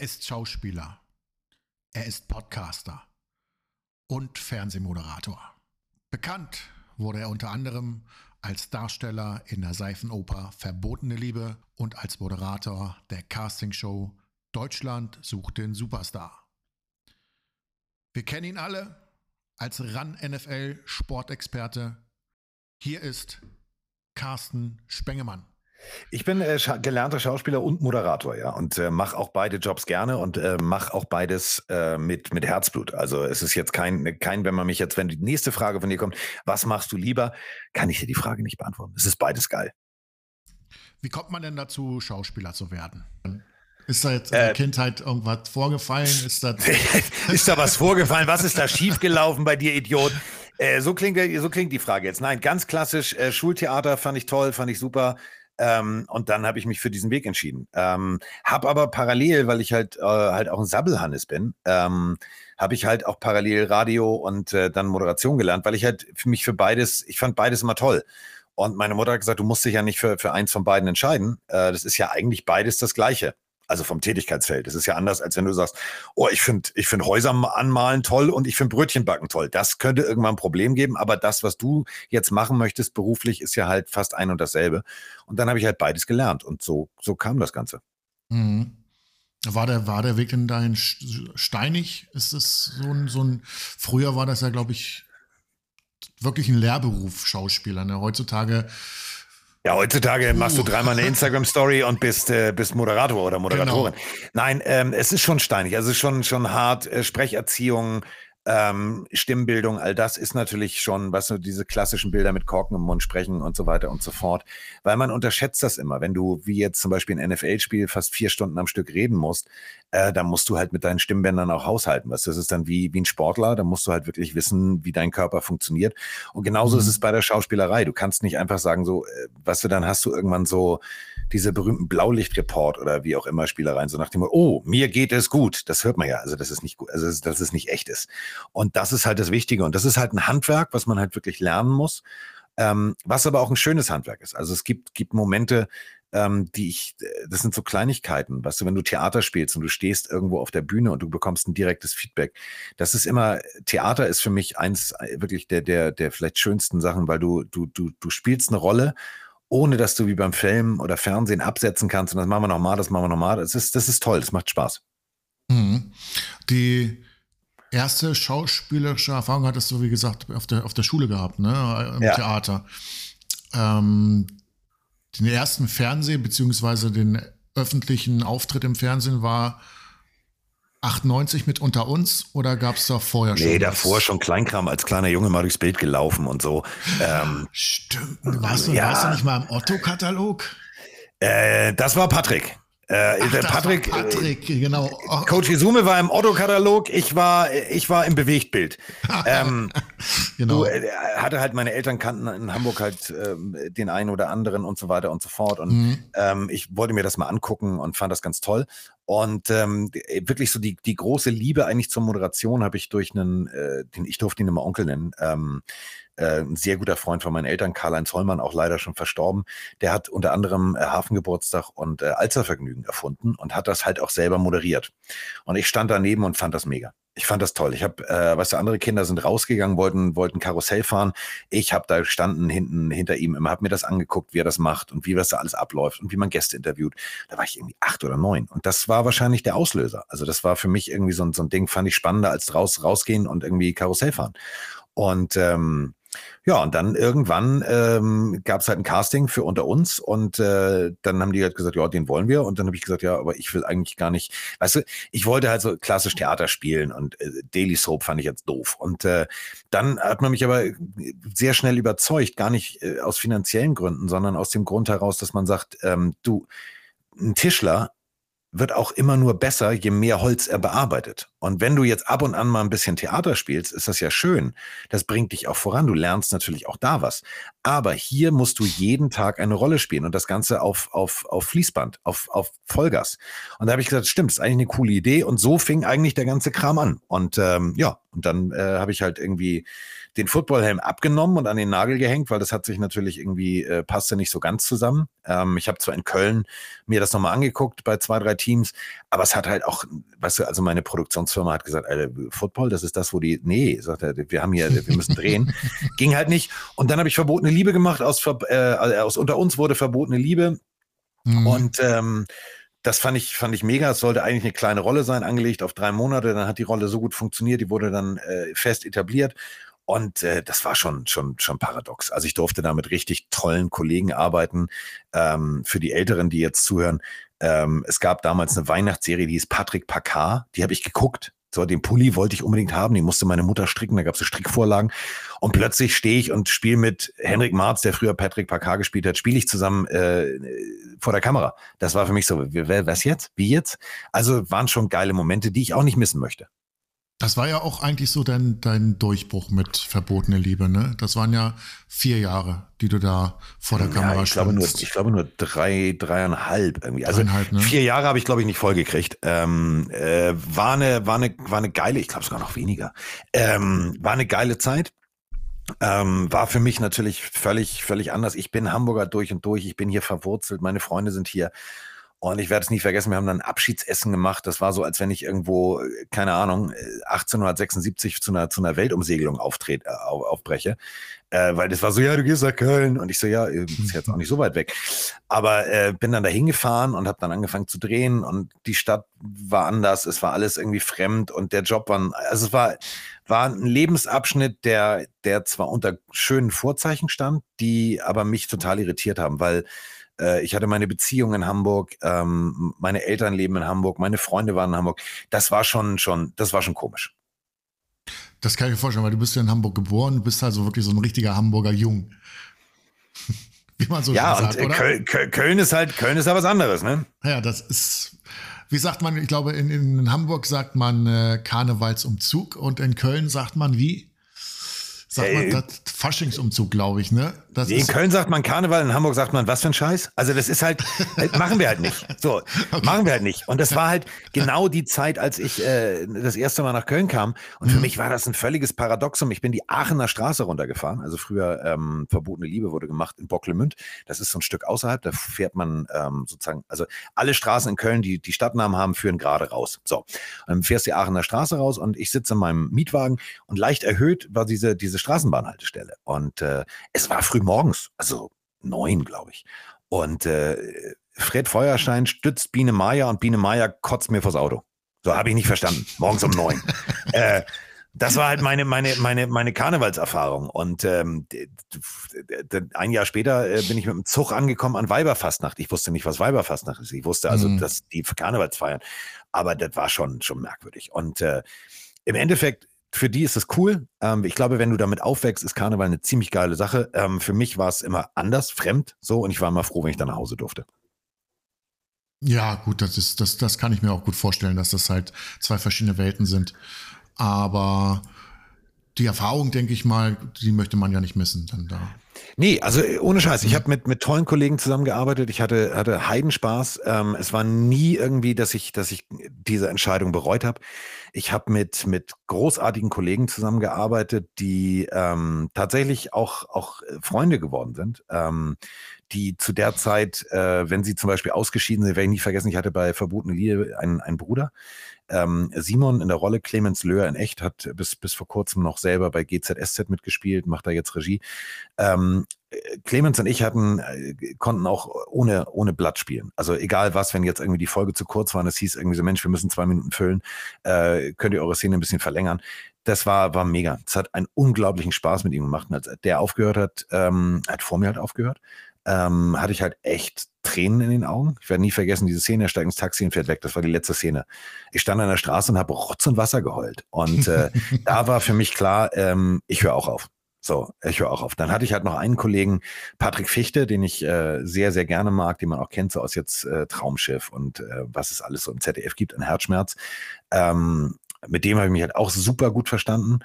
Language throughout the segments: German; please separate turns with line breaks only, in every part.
Er ist Schauspieler. Er ist Podcaster und Fernsehmoderator. Bekannt wurde er unter anderem als Darsteller in der Seifenoper Verbotene Liebe und als Moderator der Castingshow Deutschland sucht den Superstar. Wir kennen ihn alle als RAN NFL Sportexperte. Hier ist Carsten Spengemann.
Ich bin äh, scha gelernter Schauspieler und Moderator, ja, und äh, mache auch beide Jobs gerne und äh, mache auch beides äh, mit, mit Herzblut. Also es ist jetzt kein, kein, wenn man mich jetzt, wenn die nächste Frage von dir kommt, was machst du lieber, kann ich dir die Frage nicht beantworten. Es ist beides geil.
Wie kommt man denn dazu, Schauspieler zu werden? Ist da jetzt in der äh, Kindheit irgendwas vorgefallen? Ist, das
ist da was vorgefallen? Was ist da schiefgelaufen bei dir, Idiot? Äh, so, klingt, so klingt die Frage jetzt. Nein, ganz klassisch, äh, Schultheater fand ich toll, fand ich super. Ähm, und dann habe ich mich für diesen Weg entschieden. Ähm, habe aber parallel, weil ich halt, äh, halt auch ein Sabbelhannes bin, ähm, habe ich halt auch parallel Radio und äh, dann Moderation gelernt, weil ich halt für mich für beides, ich fand beides immer toll. Und meine Mutter hat gesagt, du musst dich ja nicht für, für eins von beiden entscheiden. Äh, das ist ja eigentlich beides das Gleiche also vom Tätigkeitsfeld. Das ist ja anders, als wenn du sagst, oh, ich finde ich finde Häuser anmalen toll und ich finde Brötchenbacken toll. Das könnte irgendwann ein Problem geben, aber das, was du jetzt machen möchtest beruflich, ist ja halt fast ein und dasselbe. Und dann habe ich halt beides gelernt und so, so kam das Ganze.
Mhm. War der, war der Weg in dein steinig? Ist das so ein, so ein, früher war das ja, glaube ich, wirklich ein Lehrberuf, Schauspieler. Ne? Heutzutage
ja, heutzutage machst du dreimal eine Instagram-Story und bist, äh, bist Moderator oder Moderatorin. Genau. Nein, ähm, es ist schon steinig. Also es ist schon, schon hart. Äh, Sprecherziehung, ähm, Stimmbildung, all das ist natürlich schon, was so diese klassischen Bilder mit Korken im Mund sprechen und so weiter und so fort. Weil man unterschätzt das immer. Wenn du, wie jetzt zum Beispiel ein NFL-Spiel, fast vier Stunden am Stück reden musst, äh, dann musst du halt mit deinen Stimmbändern auch haushalten. Was das ist dann wie, wie ein Sportler, da musst du halt wirklich wissen, wie dein Körper funktioniert. Und genauso mhm. ist es bei der Schauspielerei. Du kannst nicht einfach sagen, so, äh, was du dann hast du irgendwann so, diese berühmten Blaulichtreport oder wie auch immer Spielereien, so nach dem, oh, mir geht es gut. Das hört man ja. Also, das ist nicht gut, also, dass es nicht echt ist. Und das ist halt das Wichtige. Und das ist halt ein Handwerk, was man halt wirklich lernen muss. Ähm, was aber auch ein schönes Handwerk ist. Also es gibt, gibt Momente, ähm, die ich, das sind so Kleinigkeiten, weißt du, wenn du Theater spielst und du stehst irgendwo auf der Bühne und du bekommst ein direktes Feedback. Das ist immer, Theater ist für mich eins äh, wirklich der, der, der vielleicht schönsten Sachen, weil du, du, du, du spielst eine Rolle ohne dass du wie beim Film oder Fernsehen absetzen kannst und das machen wir nochmal, das machen wir nochmal. Das ist, das ist toll, das macht Spaß.
Mhm. Die erste schauspielerische Erfahrung hattest du, wie gesagt, auf der, auf der Schule gehabt, ne? Im ja. Theater. Ähm, den ersten Fernseh- beziehungsweise den öffentlichen Auftritt im Fernsehen war 98 mit unter uns oder gab es da vorher
schon? Nee, davor was? schon Kleinkram als kleiner Junge mal durchs Bild gelaufen und so.
Ähm, Stimmt. Warst du, ja. warst du nicht mal im Otto-Katalog?
Äh, das war Patrick. Äh, Ach, Patrick,
Patrick, genau.
Oh. Coach Izume war im Otto-Katalog, ich war, ich war im Bewegtbild. ähm, genau. Du, äh, hatte halt meine Eltern kannten in Hamburg halt äh, den einen oder anderen und so weiter und so fort. Und mhm. ähm, ich wollte mir das mal angucken und fand das ganz toll. Und ähm, wirklich so die, die große Liebe eigentlich zur Moderation habe ich durch einen, äh, den ich durfte ihn immer Onkel nennen, ähm, äh, ein sehr guter Freund von meinen Eltern, Karl-Heinz Hollmann, auch leider schon verstorben. Der hat unter anderem äh, Hafengeburtstag und äh, Alzervergnügen erfunden und hat das halt auch selber moderiert. Und ich stand daneben und fand das mega. Ich fand das toll. Ich habe, äh, weißt du, andere Kinder sind rausgegangen, wollten, wollten Karussell fahren. Ich habe da gestanden hinten hinter ihm, immer habe mir das angeguckt, wie er das macht und wie das da alles abläuft und wie man Gäste interviewt. Da war ich irgendwie acht oder neun. Und das war wahrscheinlich der Auslöser. Also das war für mich irgendwie so, so ein Ding, fand ich spannender als raus, rausgehen und irgendwie Karussell fahren. Und ähm, ja, und dann irgendwann ähm, gab es halt ein Casting für unter uns und äh, dann haben die halt gesagt, ja, den wollen wir. Und dann habe ich gesagt, ja, aber ich will eigentlich gar nicht, weißt du, ich wollte halt so klassisch Theater spielen und äh, Daily Soap fand ich jetzt doof. Und äh, dann hat man mich aber sehr schnell überzeugt, gar nicht äh, aus finanziellen Gründen, sondern aus dem Grund heraus, dass man sagt, ähm, du, ein Tischler wird auch immer nur besser, je mehr Holz er bearbeitet. Und wenn du jetzt ab und an mal ein bisschen Theater spielst, ist das ja schön. Das bringt dich auch voran. Du lernst natürlich auch da was. Aber hier musst du jeden Tag eine Rolle spielen und das Ganze auf, auf, auf Fließband, auf, auf Vollgas. Und da habe ich gesagt, stimmt, ist eigentlich eine coole Idee. Und so fing eigentlich der ganze Kram an. Und ähm, ja, Und dann äh, habe ich halt irgendwie den Footballhelm abgenommen und an den Nagel gehängt, weil das hat sich natürlich irgendwie, äh, passte nicht so ganz zusammen. Ähm, ich habe zwar in Köln mir das nochmal angeguckt bei zwei, drei Teams, aber es hat halt auch, weißt du, also meine Produktionsfirma hat gesagt, Alter, Football, das ist das, wo die, nee, sagt er, wir haben hier, wir müssen drehen. Ging halt nicht. Und dann habe ich verbotene Liebe gemacht, aus, äh, aus unter uns wurde verbotene Liebe. Mhm. Und ähm, das fand ich, fand ich mega. Es sollte eigentlich eine kleine Rolle sein, angelegt auf drei Monate. Dann hat die Rolle so gut funktioniert, die wurde dann äh, fest etabliert. Und äh, das war schon, schon, schon paradox. Also ich durfte da mit richtig tollen Kollegen arbeiten. Ähm, für die Älteren, die jetzt zuhören, ähm, es gab damals eine Weihnachtsserie, die hieß Patrick Packard. Die habe ich geguckt. So, den Pulli wollte ich unbedingt haben, den musste meine Mutter stricken, da gab es so Strickvorlagen. Und plötzlich stehe ich und spiele mit Henrik Marz, der früher Patrick Packard gespielt hat, spiele ich zusammen äh, vor der Kamera. Das war für mich so, was jetzt? Wie jetzt? Also waren schon geile Momente, die ich auch nicht missen möchte.
Das war ja auch eigentlich so dein, dein Durchbruch mit verbotene Liebe, ne? Das waren ja vier Jahre, die du da vor der Kamera ja,
ich glaube nur, Ich glaube nur drei, dreieinhalb irgendwie. Also dreieinhalb, ne? vier Jahre habe ich, glaube ich, nicht vollgekriegt. Ähm, äh, war, eine, war, eine, war eine geile, ich glaube sogar noch weniger. Ähm, war eine geile Zeit. Ähm, war für mich natürlich völlig, völlig anders. Ich bin Hamburger durch und durch. Ich bin hier verwurzelt. Meine Freunde sind hier. Und ich werde es nie vergessen, wir haben dann Abschiedsessen gemacht. Das war so, als wenn ich irgendwo, keine Ahnung, 1876 zu einer, zu einer Weltumsegelung auftrete, äh, aufbreche. Äh, weil das war so, ja, du gehst nach Köln. Und ich so, ja, ist jetzt auch nicht so weit weg. Aber äh, bin dann da hingefahren und habe dann angefangen zu drehen. Und die Stadt war anders. Es war alles irgendwie fremd. Und der Job war, also es war, war ein Lebensabschnitt, der, der zwar unter schönen Vorzeichen stand, die aber mich total irritiert haben, weil äh, ich hatte meine Beziehung in Hamburg, ähm, meine Eltern leben in Hamburg, meine Freunde waren in Hamburg. Das war schon, schon, das war schon komisch.
Das kann ich mir vorstellen, weil du bist ja in Hamburg geboren, du bist also wirklich so ein richtiger Hamburger Jung.
Wie man so ja, sagt, und Köln, Köln, ist halt, Köln ist ja was anderes, ne?
Ja, das ist, wie sagt man, ich glaube, in, in Hamburg sagt man äh, Karnevalsumzug und in Köln sagt man wie? Sagt man, das Faschingsumzug, glaube ich, ne?
Das in Köln sagt man Karneval, in Hamburg sagt man, was für ein Scheiß? Also das ist halt, halt machen wir halt nicht. So, okay. machen wir halt nicht. Und das war halt genau die Zeit, als ich äh, das erste Mal nach Köln kam. Und mhm. für mich war das ein völliges Paradoxum. Ich bin die Aachener Straße runtergefahren. Also früher ähm, Verbotene Liebe wurde gemacht in Bocklemünd. Das ist so ein Stück außerhalb. Da fährt man ähm, sozusagen, also alle Straßen in Köln, die die Stadtnamen haben, führen gerade raus. So, dann fährst du die Aachener Straße raus und ich sitze in meinem Mietwagen und leicht erhöht war diese, diese Straßenbahnhaltestelle. Und äh, es war früh morgens, also neun, glaube ich. Und äh, Fred Feuerstein stützt Biene Meier und Biene Meier kotzt mir vors Auto. So habe ich nicht verstanden. Morgens um neun. äh, das war halt meine, meine, meine, meine Karnevalserfahrung. Und ähm, ein Jahr später äh, bin ich mit dem Zug angekommen an Weiberfastnacht. Ich wusste nicht, was Weiberfastnacht ist. Ich wusste also, mhm. dass die Karnevalsfeiern. Aber das war schon, schon merkwürdig. Und äh, im Endeffekt für die ist es cool. Ähm, ich glaube, wenn du damit aufwächst, ist Karneval eine ziemlich geile Sache. Ähm, für mich war es immer anders, fremd, so und ich war immer froh, wenn ich dann nach Hause durfte.
Ja, gut, das ist, das, das kann ich mir auch gut vorstellen, dass das halt zwei verschiedene Welten sind. Aber die Erfahrung, denke ich mal, die möchte man ja nicht missen dann da.
Nee, also äh, ohne Scheiß. Ich mhm. habe mit, mit tollen Kollegen zusammengearbeitet. Ich hatte, hatte Heidenspaß. Ähm, es war nie irgendwie, dass ich, dass ich diese Entscheidung bereut habe. Ich habe mit, mit großartigen Kollegen zusammengearbeitet, die ähm, tatsächlich auch, auch äh, Freunde geworden sind. Ähm, die zu der Zeit, äh, wenn sie zum Beispiel ausgeschieden sind, werde ich nie vergessen, ich hatte bei Verbotene Liebe einen, einen Bruder, ähm, Simon in der Rolle Clemens Löhr in echt hat bis, bis vor kurzem noch selber bei GZSZ mitgespielt, macht da jetzt Regie. Ähm, Clemens und ich hatten, äh, konnten auch ohne, ohne Blatt spielen. Also egal was, wenn jetzt irgendwie die Folge zu kurz war und es hieß irgendwie so, Mensch, wir müssen zwei Minuten füllen, äh, könnt ihr eure Szene ein bisschen verlängern. Das war, war mega. Es hat einen unglaublichen Spaß mit ihm gemacht. Und als der aufgehört hat, ähm, hat vor mir halt aufgehört, ähm, hatte ich halt echt Tränen in den Augen. Ich werde nie vergessen, diese Szene, er steigt ins Taxi und fährt weg. Das war die letzte Szene. Ich stand an der Straße und habe Rotz und Wasser geheult. Und äh, da war für mich klar, ähm, ich höre auch auf. So, ich höre auch auf. Dann hatte ich halt noch einen Kollegen, Patrick Fichte, den ich äh, sehr, sehr gerne mag, den man auch kennt, so aus jetzt äh, Traumschiff und äh, was es alles so im ZDF gibt, ein Herzschmerz. Ähm, mit dem habe ich mich halt auch super gut verstanden.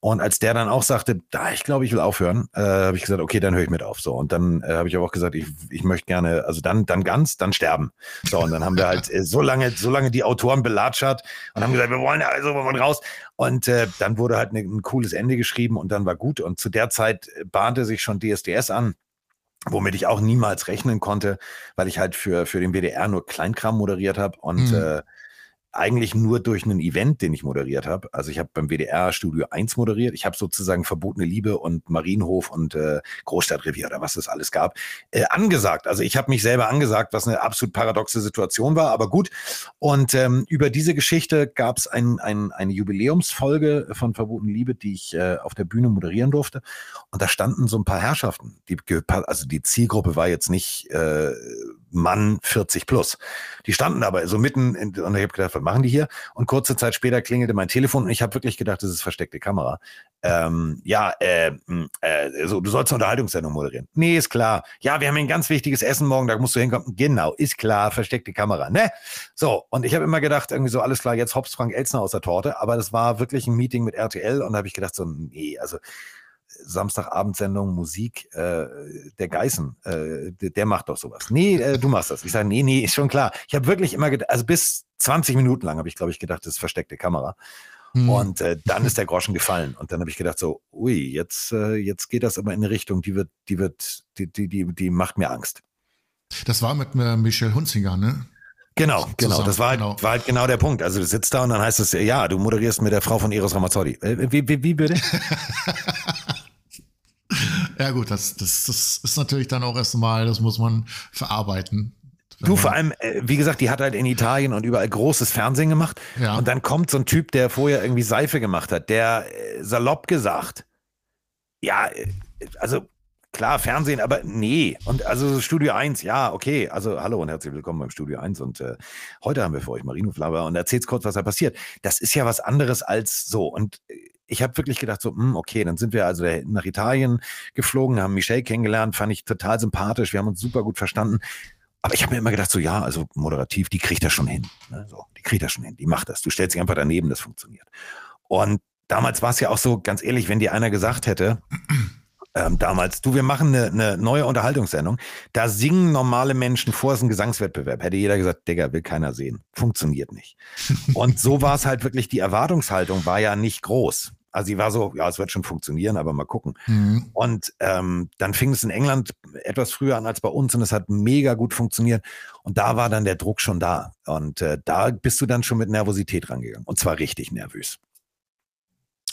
Und als der dann auch sagte, da, ich glaube, ich will aufhören, äh, habe ich gesagt, okay, dann höre ich mit auf. So. Und dann äh, habe ich aber auch gesagt, ich, ich möchte gerne, also dann, dann ganz, dann sterben. So, und dann haben wir halt äh, so lange, so lange die Autoren belatschert und haben gesagt, wir wollen ja also wir wollen raus. Und äh, dann wurde halt ne, ein cooles Ende geschrieben und dann war gut. Und zu der Zeit bahnte sich schon DSDS an womit ich auch niemals rechnen konnte, weil ich halt für, für den WDR nur Kleinkram moderiert habe und mhm. äh, eigentlich nur durch einen Event, den ich moderiert habe. Also ich habe beim WDR Studio 1 moderiert. Ich habe sozusagen Verbotene Liebe und Marienhof und äh, Großstadtrevier oder was es alles gab, äh, angesagt. Also ich habe mich selber angesagt, was eine absolut paradoxe Situation war, aber gut. Und ähm, über diese Geschichte gab es ein, ein, eine Jubiläumsfolge von Verbotene Liebe, die ich äh, auf der Bühne moderieren durfte. Und da standen so ein paar Herrschaften. Die, also die Zielgruppe war jetzt nicht äh, Mann 40 plus. Die standen aber so mitten in, und ich habe gedacht, was machen die hier? Und kurze Zeit später klingelte mein Telefon und ich habe wirklich gedacht, das ist versteckte Kamera. Ähm, ja, äh, äh, so, du sollst eine Unterhaltungssendung moderieren. Nee, ist klar. Ja, wir haben ein ganz wichtiges Essen morgen, da musst du hinkommen. Genau, ist klar, versteckte Kamera, ne? So, und ich habe immer gedacht, irgendwie so, alles klar, jetzt hops Frank Elzner aus der Torte, aber das war wirklich ein Meeting mit RTL und da habe ich gedacht, so, nee, also Samstagabendsendung Musik, äh, der Geißen, äh, der, der, macht doch sowas. Nee, äh, du machst das. Ich sage, nee, nee, ist schon klar. Ich habe wirklich immer gedacht, also bis 20 Minuten lang habe ich, glaube ich, gedacht, das ist versteckte Kamera. Hm. Und äh, dann ist der Groschen gefallen. Und dann habe ich gedacht, so, ui, jetzt, äh, jetzt geht das aber in eine Richtung, die wird, die wird, die, die, die, die macht mir Angst.
Das war mit äh, Michelle Hunzinger, ne?
Genau, genau. Das war halt, genau. war halt genau der Punkt. Also du sitzt da und dann heißt es, ja, du moderierst mit der Frau von Eros Ramazzotti. Wie, wie, wie bitte?
Ja, gut, das, das, das ist natürlich dann auch erstmal, das muss man verarbeiten.
Du, vor allem, äh, wie gesagt, die hat halt in Italien und überall großes Fernsehen gemacht. Ja. Und dann kommt so ein Typ, der vorher irgendwie Seife gemacht hat, der äh, salopp gesagt, ja, äh, also klar, Fernsehen, aber nee. Und also Studio 1, ja, okay. Also hallo und herzlich willkommen beim Studio 1. Und äh, heute haben wir für euch Marino Flaber und erzählt kurz, was da passiert. Das ist ja was anderes als so. Und ich habe wirklich gedacht, so, mh, hm, okay, dann sind wir also nach Italien geflogen, haben Michelle kennengelernt, fand ich total sympathisch, wir haben uns super gut verstanden. Aber ich habe mir immer gedacht, so ja, also moderativ, die kriegt das schon hin. Ne? So, die kriegt das schon hin, die macht das. Du stellst dich einfach daneben, das funktioniert. Und damals war es ja auch so, ganz ehrlich, wenn dir einer gesagt hätte, ähm, damals, du, wir machen eine, eine, neue Unterhaltungssendung. Da singen normale Menschen vor, es ist ein Gesangswettbewerb. Hätte jeder gesagt, Digga, will keiner sehen. Funktioniert nicht. Und so war es halt wirklich, die Erwartungshaltung war ja nicht groß. Also sie war so, ja, es wird schon funktionieren, aber mal gucken. Mhm. Und ähm, dann fing es in England etwas früher an als bei uns und es hat mega gut funktioniert. Und da war dann der Druck schon da. Und äh, da bist du dann schon mit Nervosität rangegangen. Und zwar richtig nervös.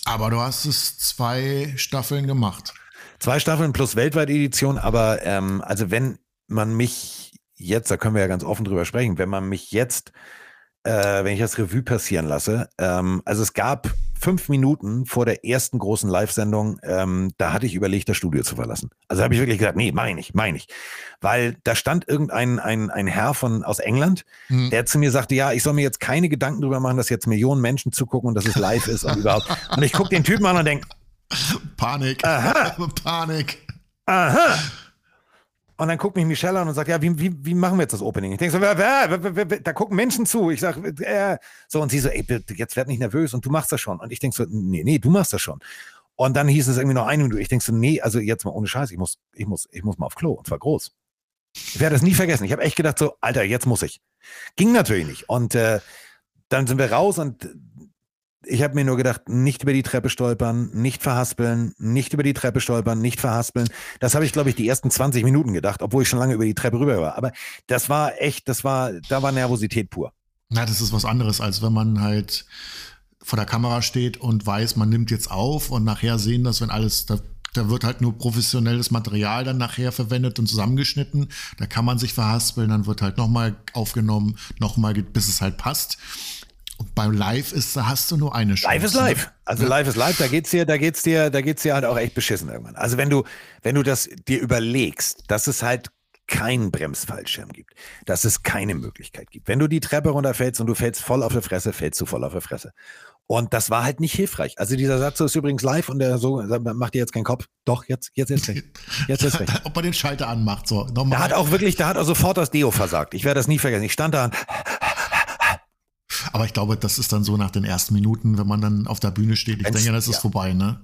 Aber du hast es zwei Staffeln gemacht.
Zwei Staffeln plus Weltweit-Edition, aber ähm, also wenn man mich jetzt, da können wir ja ganz offen drüber sprechen, wenn man mich jetzt, äh, wenn ich das Revue passieren lasse, ähm, also es gab fünf Minuten vor der ersten großen Live-Sendung, ähm, da hatte ich überlegt, das Studio zu verlassen. Also habe ich wirklich gesagt, nee, meine ich, meine ich. Weil da stand irgendein ein, ein Herr von, aus England, mhm. der zu mir sagte, ja, ich soll mir jetzt keine Gedanken darüber machen, dass jetzt Millionen Menschen zugucken und dass es live ist und überhaupt. Und ich gucke den Typen an und denke,
Panik.
Aha.
Panik.
Aha. Und dann guckt mich Michelle an und sagt, ja, wie, wie, wie machen wir jetzt das Opening? Ich denke so, wer, wer, wer, da gucken Menschen zu. Ich sage, äh, so, und sie so, ey, jetzt werd nicht nervös und du machst das schon. Und ich denke so, nee, nee, du machst das schon. Und dann hieß es irgendwie noch eine Minute. Ich denke so, nee, also jetzt mal ohne Scheiß, ich muss, ich muss, ich muss mal auf Klo. Und zwar groß. Ich werde das nie vergessen. Ich habe echt gedacht so, Alter, jetzt muss ich. Ging natürlich nicht. Und äh, dann sind wir raus und ich habe mir nur gedacht, nicht über die Treppe stolpern, nicht verhaspeln, nicht über die Treppe stolpern, nicht verhaspeln. Das habe ich, glaube ich, die ersten 20 Minuten gedacht, obwohl ich schon lange über die Treppe rüber war. Aber das war echt, das war, da war Nervosität pur.
Na, das ist was anderes, als wenn man halt vor der Kamera steht und weiß, man nimmt jetzt auf und nachher sehen das, wenn alles, da, da wird halt nur professionelles Material dann nachher verwendet und zusammengeschnitten. Da kann man sich verhaspeln, dann wird halt nochmal aufgenommen, nochmal, bis es halt passt. Und beim Live ist, da hast du nur eine Chance.
Live ist live. Also ja. live ist live, da geht's dir, da geht's dir, da geht's dir halt auch echt beschissen irgendwann. Also wenn du, wenn du das dir überlegst, dass es halt keinen Bremsfallschirm gibt, dass es keine Möglichkeit gibt. Wenn du die Treppe runterfällst und du fällst voll auf der Fresse, fällst du voll auf der Fresse. Und das war halt nicht hilfreich. Also dieser Satz ist übrigens live und der so macht dir jetzt keinen Kopf. Doch, jetzt, jetzt jetzt recht. Jetzt
jetzt recht. Ob man den Schalter anmacht, so.
Nochmal. Da hat auch wirklich, da hat auch sofort das Deo versagt. Ich werde das nie vergessen. Ich stand da und
Aber ich glaube, das ist dann so nach den ersten Minuten, wenn man dann auf der Bühne steht. Ich wenn's, denke, das ist ja. vorbei, ne?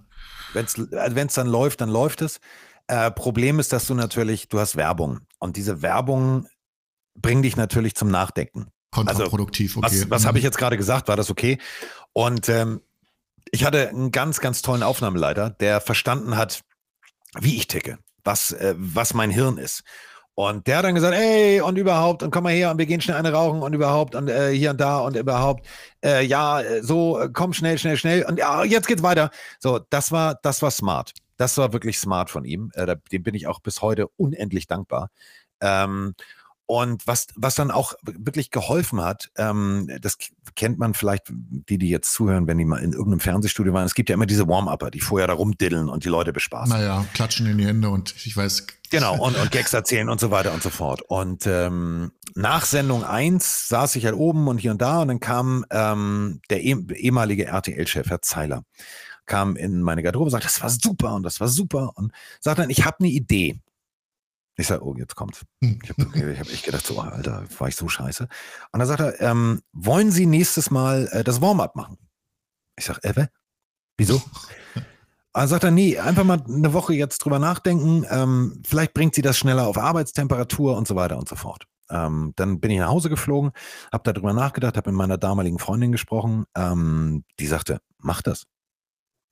Wenn es also dann läuft, dann läuft es. Äh, Problem ist, dass du natürlich, du hast Werbung. Und diese Werbung bringt dich natürlich zum Nachdenken.
Kontraproduktiv,
also, okay. Was, was habe ich mhm. jetzt gerade gesagt? War das okay? Und ähm, ich hatte einen ganz, ganz tollen Aufnahmeleiter, der verstanden hat, wie ich ticke, was, äh, was mein Hirn ist. Und der hat dann gesagt, ey, und überhaupt, und komm mal her, und wir gehen schnell eine rauchen, und überhaupt, und äh, hier und da, und überhaupt, äh, ja, äh, so, äh, komm schnell, schnell, schnell, und ja, jetzt geht's weiter. So, das war, das war smart. Das war wirklich smart von ihm. Äh, dem bin ich auch bis heute unendlich dankbar. Ähm, und was, was dann auch wirklich geholfen hat, ähm, das kennt man vielleicht, die, die jetzt zuhören, wenn die mal in irgendeinem Fernsehstudio waren. Es gibt ja immer diese Warm-Upper, die vorher da rumdiddeln und die Leute bespaßen.
Naja, klatschen in die Hände und ich weiß.
Genau, und, und Gags erzählen und so weiter und so fort. Und ähm, nach Sendung 1 saß ich halt oben und hier und da und dann kam ähm, der eh, ehemalige RTL-Chef, Herr Zeiler, kam in meine Garderobe und sagte, das war super und das war super und sagte dann, ich habe eine Idee. Ich sage, oh, jetzt kommt's. Hm. Ich habe hab echt gedacht, so, Alter, war ich so scheiße. Und dann sagt er, ähm, wollen Sie nächstes Mal äh, das Warm-up machen? Ich sage, äh, wieso? dann sagt er, nee, einfach mal eine Woche jetzt drüber nachdenken. Ähm, vielleicht bringt Sie das schneller auf Arbeitstemperatur und so weiter und so fort. Ähm, dann bin ich nach Hause geflogen, habe darüber nachgedacht, habe mit meiner damaligen Freundin gesprochen. Ähm, die sagte, mach das.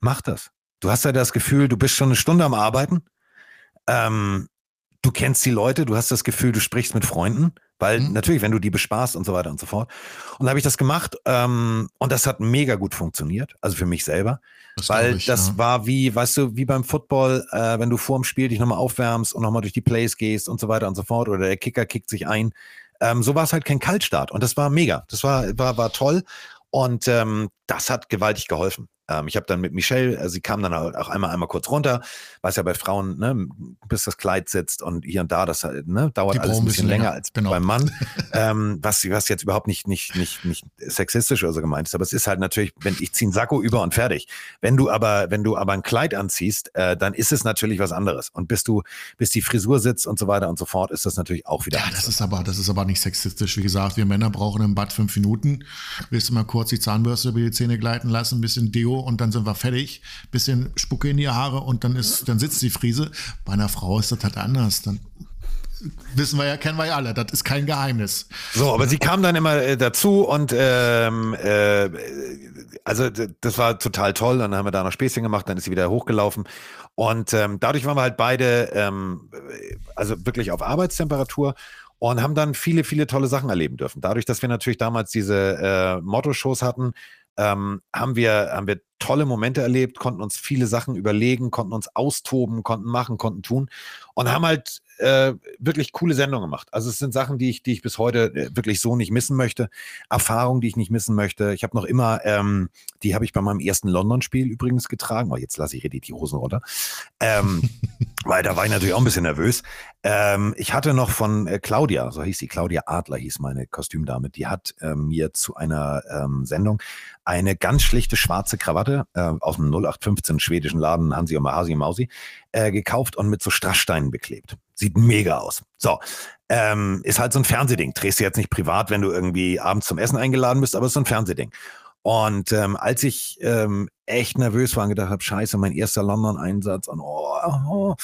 Mach das. Du hast ja das Gefühl, du bist schon eine Stunde am Arbeiten. Ähm, du kennst die Leute, du hast das Gefühl, du sprichst mit Freunden, weil mhm. natürlich, wenn du die bespaßt und so weiter und so fort. Und da habe ich das gemacht ähm, und das hat mega gut funktioniert, also für mich selber, das weil ich, das ja. war wie, weißt du, wie beim Football, äh, wenn du vor dem Spiel dich nochmal aufwärmst und nochmal durch die Plays gehst und so weiter und so fort oder der Kicker kickt sich ein. Ähm, so war es halt kein Kaltstart und das war mega, das war, war, war toll und ähm, das hat gewaltig geholfen. Ähm, ich habe dann mit Michelle, äh, sie kam dann auch einmal einmal kurz runter, was ja bei Frauen, ne, bis das Kleid sitzt und hier und da, das ne, dauert alles ein bisschen länger, länger als genau. beim Mann. ähm, was, was jetzt überhaupt nicht, nicht, nicht, nicht sexistisch oder so gemeint ist, aber es ist halt natürlich, wenn ich ziehe einen Sakko über und fertig. Wenn du aber, wenn du aber ein Kleid anziehst, äh, dann ist es natürlich was anderes. Und bis du, bis die Frisur sitzt und so weiter und so fort, ist das natürlich auch wieder.
Ja, anders. das ist aber, das ist aber nicht sexistisch. Wie gesagt, wir Männer brauchen im Bad fünf Minuten. Willst du mal kurz die Zahnbürste über die Zähne gleiten lassen, ein bisschen Deo und dann sind wir fertig, bisschen Spucke in die Haare und dann ist, dann sitzt die Friese. Bei einer Frau ist das halt anders. Dann wissen wir ja, kennen wir ja alle, das ist kein Geheimnis.
So, aber sie kam dann immer äh, dazu und ähm, äh, also das war total toll. Dann haben wir da noch Späßchen gemacht, dann ist sie wieder hochgelaufen. Und ähm, dadurch waren wir halt beide, ähm, also wirklich auf Arbeitstemperatur und haben dann viele, viele tolle Sachen erleben dürfen. Dadurch, dass wir natürlich damals diese äh, Motto-Shows hatten, ähm, haben, wir, haben wir tolle Momente erlebt, konnten uns viele Sachen überlegen, konnten uns austoben, konnten machen, konnten tun und haben halt äh, wirklich coole Sendungen gemacht. Also es sind Sachen, die ich, die ich bis heute äh, wirklich so nicht missen möchte. Erfahrungen, die ich nicht missen möchte. Ich habe noch immer, ähm, die habe ich bei meinem ersten London-Spiel übrigens getragen. Oh, jetzt lasse ich richtig die Hosen runter. Ähm, weil da war ich natürlich auch ein bisschen nervös. Ähm, ich hatte noch von äh, Claudia, so hieß sie, Claudia Adler hieß meine Kostümdame, die hat ähm, mir zu einer ähm, Sendung eine ganz schlichte schwarze Krawatte äh, aus dem 0815 schwedischen Laden Hansi und Mahasi Mausi äh, gekauft und mit so Strasssteinen beklebt. Sieht mega aus. So, ähm, ist halt so ein Fernsehding. Drehst du jetzt nicht privat, wenn du irgendwie abends zum Essen eingeladen bist, aber ist so ein Fernsehding. Und ähm, als ich ähm, echt nervös war und gedacht habe, scheiße, mein erster London-Einsatz und oh, oh,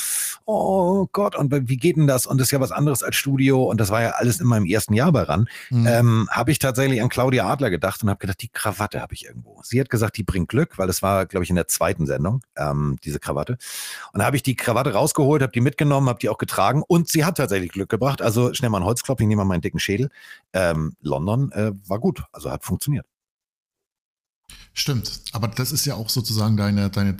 oh, Gott, und wie geht denn das? Und das ist ja was anderes als Studio und das war ja alles in meinem ersten Jahr bei RAN, mhm. ähm, habe ich tatsächlich an Claudia Adler gedacht und habe gedacht, die Krawatte habe ich irgendwo. Sie hat gesagt, die bringt Glück, weil das war, glaube ich, in der zweiten Sendung, ähm, diese Krawatte. Und da habe ich die Krawatte rausgeholt, habe die mitgenommen, habe die auch getragen und sie hat tatsächlich Glück gebracht. Also schnell mal ein Holzklopf, ich nehme mal meinen dicken Schädel. Ähm, London äh, war gut, also hat funktioniert.
Stimmt, aber das ist ja auch sozusagen deine, deine,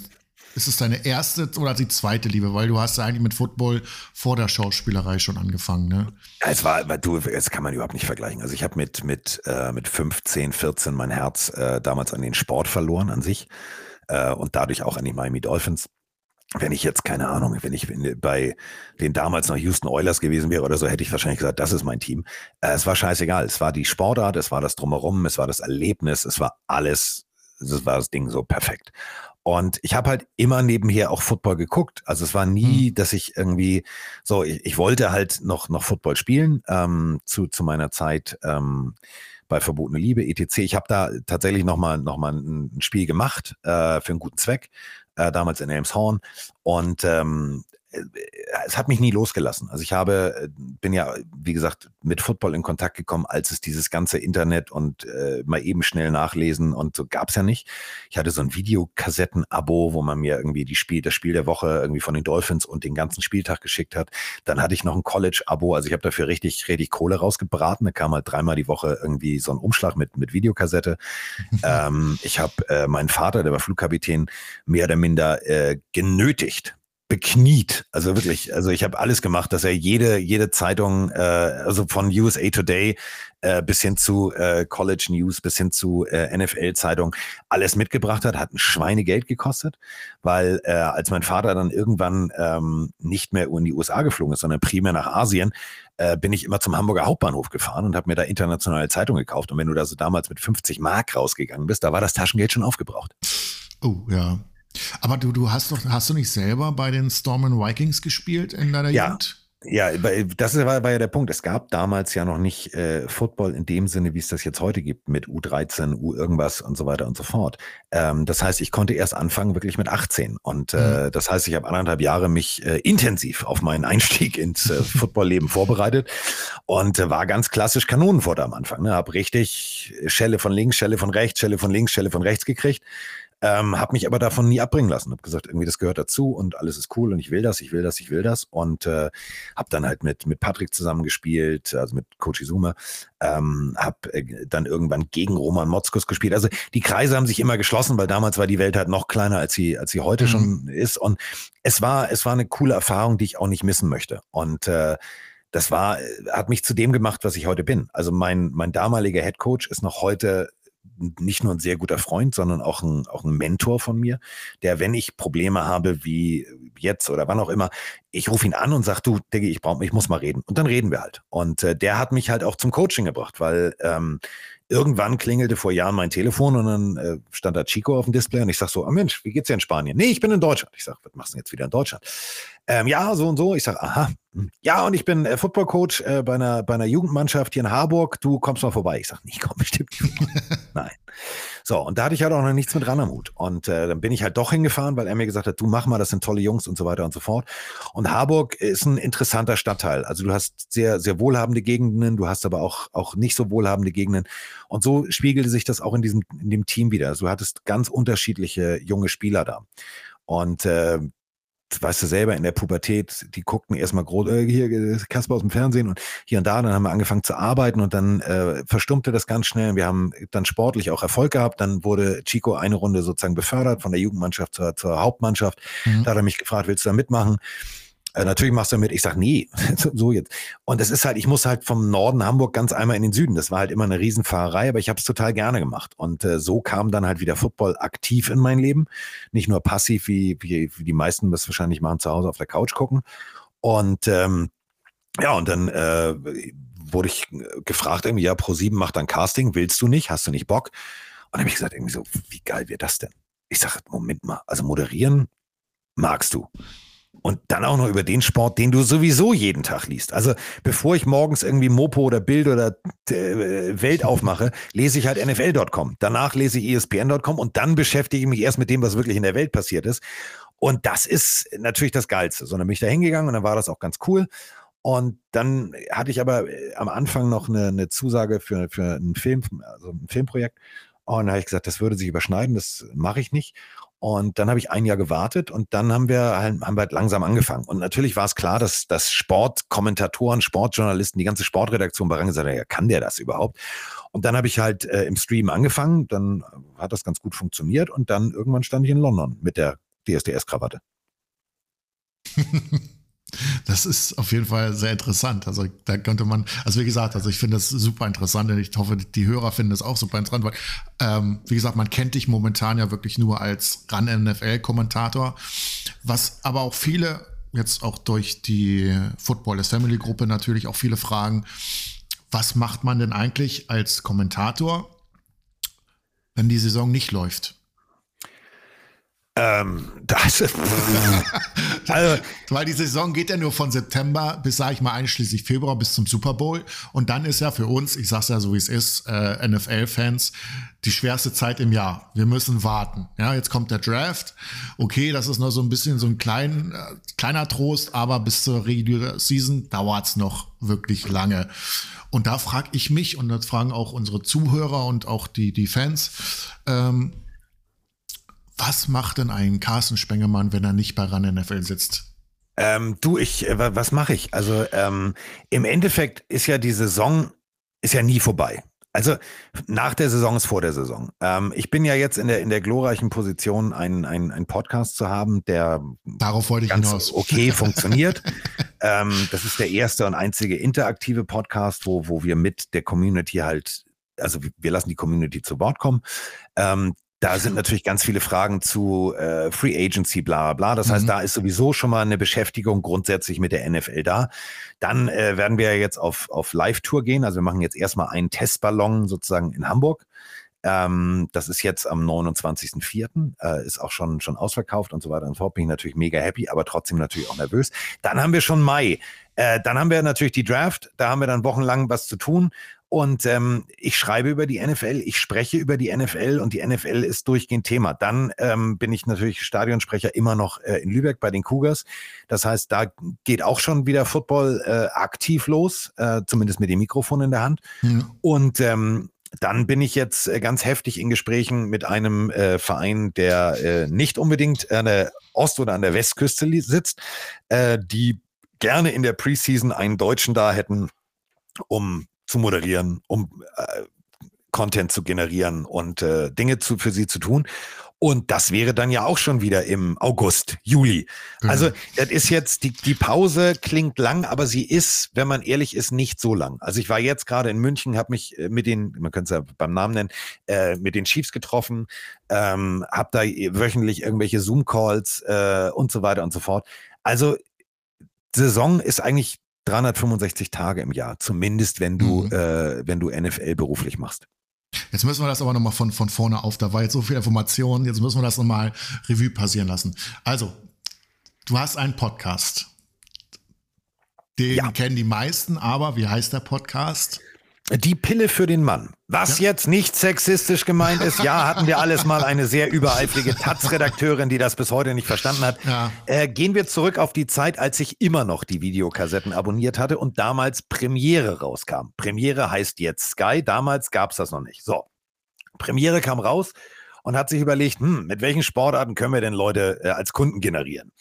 ist es deine erste oder die zweite Liebe, weil du hast ja eigentlich mit Football vor der Schauspielerei schon angefangen, ne?
Es war, du, das kann man überhaupt nicht vergleichen. Also ich habe mit, mit, äh, mit 15, 14 mein Herz äh, damals an den Sport verloren an sich äh, und dadurch auch an die Miami Dolphins wenn ich jetzt, keine Ahnung, wenn ich bei den damals noch Houston Oilers gewesen wäre oder so, hätte ich wahrscheinlich gesagt, das ist mein Team. Äh, es war scheißegal. Es war die Sportart, es war das Drumherum, es war das Erlebnis, es war alles das war das Ding so perfekt. Und ich habe halt immer nebenher auch Football geguckt. Also es war nie, mhm. dass ich irgendwie so, ich, ich, wollte halt noch, noch Football spielen ähm, zu, zu meiner Zeit ähm, bei Verbotene Liebe, etc. Ich habe da tatsächlich nochmal noch mal ein Spiel gemacht äh, für einen guten Zweck, äh, damals in Elmshorn. Und ähm, es hat mich nie losgelassen. Also ich habe, äh, bin ja, wie gesagt, mit Football in Kontakt gekommen, als es dieses ganze Internet und äh, mal eben schnell nachlesen und so gab es ja nicht. Ich hatte so ein Videokassetten-Abo, wo man mir irgendwie die Spiel, das Spiel der Woche irgendwie von den Dolphins und den ganzen Spieltag geschickt hat. Dann hatte ich noch ein College-Abo, also ich habe dafür richtig, richtig Kohle rausgebraten. Da kam halt dreimal die Woche irgendwie so ein Umschlag mit, mit Videokassette. ähm, ich habe äh, meinen Vater, der war Flugkapitän, mehr oder minder äh, genötigt, bekniet. Also wirklich, also ich habe alles gemacht, dass er jede, jede Zeitung, äh, also von USA Today äh, bis hin zu äh, College News, bis hin zu äh, NFL-Zeitung, alles mitgebracht hat, hat ein Schweinegeld gekostet, weil äh, als mein Vater dann irgendwann ähm, nicht mehr in die USA geflogen ist, sondern primär nach Asien, äh, bin ich immer zum Hamburger Hauptbahnhof gefahren und habe mir da internationale Zeitung gekauft. Und wenn du da so damals mit 50 Mark rausgegangen bist, da war das Taschengeld schon aufgebraucht.
Oh, ja. Aber du, du hast doch, hast du nicht selber bei den Storm Vikings gespielt in deiner
ja.
Jugend?
Ja, das war, war, ja der Punkt. Es gab damals ja noch nicht äh, Football in dem Sinne, wie es das jetzt heute gibt, mit U13, U irgendwas und so weiter und so fort. Ähm, das heißt, ich konnte erst anfangen wirklich mit 18. Und äh, mhm. das heißt, ich habe anderthalb Jahre mich äh, intensiv auf meinen Einstieg ins äh, Footballleben vorbereitet und äh, war ganz klassisch Kanonenfutter am Anfang. Ne? Hab richtig Schelle von links, Schelle von rechts, Schelle von links, Schelle von rechts gekriegt. Ähm, habe mich aber davon nie abbringen lassen. Habe gesagt, irgendwie das gehört dazu und alles ist cool und ich will das, ich will das, ich will das. Und äh, habe dann halt mit, mit Patrick zusammengespielt, also mit Coach Izuma. Ähm, habe äh, dann irgendwann gegen Roman Motzkus gespielt. Also die Kreise haben sich immer geschlossen, weil damals war die Welt halt noch kleiner, als sie, als sie heute mhm. schon ist. Und es war, es war eine coole Erfahrung, die ich auch nicht missen möchte. Und äh, das war, hat mich zu dem gemacht, was ich heute bin. Also mein, mein damaliger Head Coach ist noch heute nicht nur ein sehr guter Freund, sondern auch ein, auch ein Mentor von mir, der, wenn ich Probleme habe, wie jetzt oder wann auch immer, ich rufe ihn an und sage, du, Diggi, ich brauche, ich muss mal reden. Und dann reden wir halt. Und äh, der hat mich halt auch zum Coaching gebracht, weil ähm, irgendwann klingelte vor Jahren mein Telefon und dann äh, stand da Chico auf dem Display und ich sag so, oh Mensch, wie geht's dir in Spanien? Nee, ich bin in Deutschland. Ich sag, was machst du jetzt wieder in Deutschland? Ähm, ja, so und so. Ich sag, aha. Hm. Ja, und ich bin äh, Footballcoach äh, bei, einer, bei einer Jugendmannschaft hier in Harburg. Du kommst mal vorbei. Ich sag, nee, komm bestimmt nicht. Nein. So, und da hatte ich halt auch noch nichts mit ran am Hut. Und äh, dann bin ich halt doch hingefahren, weil er mir gesagt hat, du mach mal, das sind tolle Jungs und so weiter und so fort. Und Harburg ist ein interessanter Stadtteil. Also du hast sehr, sehr wohlhabende Gegenden, du hast aber auch, auch nicht so wohlhabende Gegenden. Und so spiegelte sich das auch in diesem, in dem Team wieder. Also du hattest ganz unterschiedliche junge Spieler da. Und äh, weißt du selber, in der Pubertät, die guckten erstmal groß, äh, hier, äh, Kasper aus dem Fernsehen und hier und da, dann haben wir angefangen zu arbeiten und dann äh, verstummte das ganz schnell. Wir haben dann sportlich auch Erfolg gehabt. Dann wurde Chico eine Runde sozusagen befördert von der Jugendmannschaft zur, zur Hauptmannschaft. Mhm. Da hat er mich gefragt, willst du da mitmachen? Äh, natürlich machst du damit. Ich sag nee, so jetzt. Und es ist halt, ich muss halt vom Norden Hamburg ganz einmal in den Süden. Das war halt immer eine Riesenfahrerei, aber ich habe es total gerne gemacht. Und äh, so kam dann halt wieder Football aktiv in mein Leben. Nicht nur passiv, wie, wie, wie die meisten das wahrscheinlich machen, zu Hause auf der Couch gucken. Und ähm, ja, und dann äh, wurde ich gefragt, irgendwie, ja, Pro7 macht dann Casting, willst du nicht? Hast du nicht Bock? Und dann habe ich gesagt, irgendwie so, wie geil wäre das denn? Ich sage, Moment mal, also moderieren magst du. Und dann auch noch über den Sport, den du sowieso jeden Tag liest. Also bevor ich morgens irgendwie Mopo oder Bild oder äh, Welt aufmache, lese ich halt NFL.com. Danach lese ich ESPN.com und dann beschäftige ich mich erst mit dem, was wirklich in der Welt passiert ist. Und das ist natürlich das Geilste. So, dann bin ich da hingegangen und dann war das auch ganz cool. Und dann hatte ich aber äh, am Anfang noch eine, eine Zusage für, für einen Film, also ein Filmprojekt. Und da habe ich gesagt, das würde sich überschneiden, das mache ich nicht. Und dann habe ich ein Jahr gewartet und dann haben wir halt, haben wir halt langsam angefangen. Und natürlich war es klar, dass, dass Sportkommentatoren, Sportjournalisten, die ganze Sportredaktion bei gesagt haben, ja, kann der das überhaupt? Und dann habe ich halt äh, im Stream angefangen, dann hat das ganz gut funktioniert und dann irgendwann stand ich in London mit der DSDS-Krawatte.
Das ist auf jeden Fall sehr interessant. Also da könnte man, also wie gesagt, also ich finde das super interessant und ich hoffe, die Hörer finden das auch super interessant, weil, ähm, wie gesagt, man kennt dich momentan ja wirklich nur als RAN-NFL-Kommentator, was aber auch viele, jetzt auch durch die Football as Family Gruppe natürlich auch viele fragen, was macht man denn eigentlich als Kommentator, wenn die Saison nicht läuft?
Ähm, das,
also, weil die Saison geht ja nur von September bis, sage ich mal, einschließlich Februar bis zum Super Bowl. Und dann ist ja für uns, ich sag's ja so wie es ist, äh, NFL-Fans, die schwerste Zeit im Jahr. Wir müssen warten. Ja, jetzt kommt der Draft. Okay, das ist noch so ein bisschen so ein klein, äh, kleiner Trost, aber bis zur Regular Season dauert's noch wirklich lange. Und da frage ich mich und das fragen auch unsere Zuhörer und auch die, die Fans, ähm, was macht denn ein Carsten Spengemann, wenn er nicht bei RAN NFL sitzt?
Ähm, du, ich, äh, was mache ich? Also ähm, im Endeffekt ist ja die Saison ist ja nie vorbei. Also nach der Saison ist vor der Saison. Ähm, ich bin ja jetzt in der, in der glorreichen Position, einen, einen, Podcast zu haben, der
Darauf wollte ich hinaus.
okay funktioniert. ähm, das ist der erste und einzige interaktive Podcast, wo, wo wir mit der Community halt, also wir lassen die Community zu Wort kommen. Ähm, da sind natürlich ganz viele Fragen zu äh, Free Agency, bla bla. Das mhm. heißt, da ist sowieso schon mal eine Beschäftigung grundsätzlich mit der NFL da. Dann äh, werden wir jetzt auf, auf Live-Tour gehen. Also wir machen jetzt erstmal einen Testballon sozusagen in Hamburg. Ähm, das ist jetzt am 29.04. Äh, ist auch schon, schon ausverkauft und so weiter und fort. Bin ich natürlich mega happy, aber trotzdem natürlich auch nervös. Dann haben wir schon Mai. Äh, dann haben wir natürlich die Draft. Da haben wir dann wochenlang was zu tun. Und ähm, ich schreibe über die NFL, ich spreche über die NFL und die NFL ist durchgehend Thema. Dann ähm, bin ich natürlich Stadionsprecher immer noch äh, in Lübeck bei den Cougars. Das heißt, da geht auch schon wieder Football äh, aktiv los, äh, zumindest mit dem Mikrofon in der Hand. Mhm. Und ähm, dann bin ich jetzt äh, ganz heftig in Gesprächen mit einem äh, Verein, der äh, nicht unbedingt an der Ost- oder an der Westküste sitzt, äh, die gerne in der Preseason einen Deutschen da hätten, um zu moderieren, um äh, Content zu generieren und äh, Dinge zu, für sie zu tun. Und das wäre dann ja auch schon wieder im August, Juli. Mhm. Also das ist jetzt, die, die Pause klingt lang, aber sie ist, wenn man ehrlich ist, nicht so lang. Also ich war jetzt gerade in München, habe mich äh, mit den, man könnte es ja beim Namen nennen, äh, mit den Chiefs getroffen, ähm, habe da wöchentlich irgendwelche Zoom-Calls äh, und so weiter und so fort. Also Saison ist eigentlich 365 Tage im Jahr, zumindest wenn du, mhm. äh, wenn du NFL beruflich machst.
Jetzt müssen wir das aber nochmal von, von vorne auf. Da war jetzt so viel Information. Jetzt müssen wir das nochmal Revue passieren lassen. Also, du hast einen Podcast. Den ja. kennen die meisten, aber wie heißt der Podcast?
Die Pille für den Mann. Was ja. jetzt nicht sexistisch gemeint ist, ja, hatten wir alles mal eine sehr übereifrige Taz-Redakteurin, die das bis heute nicht verstanden hat. Ja. Äh, gehen wir zurück auf die Zeit, als ich immer noch die Videokassetten abonniert hatte und damals Premiere rauskam. Premiere heißt jetzt Sky, damals gab es das noch nicht. So, Premiere kam raus und hat sich überlegt, hm, mit welchen Sportarten können wir denn Leute äh, als Kunden generieren?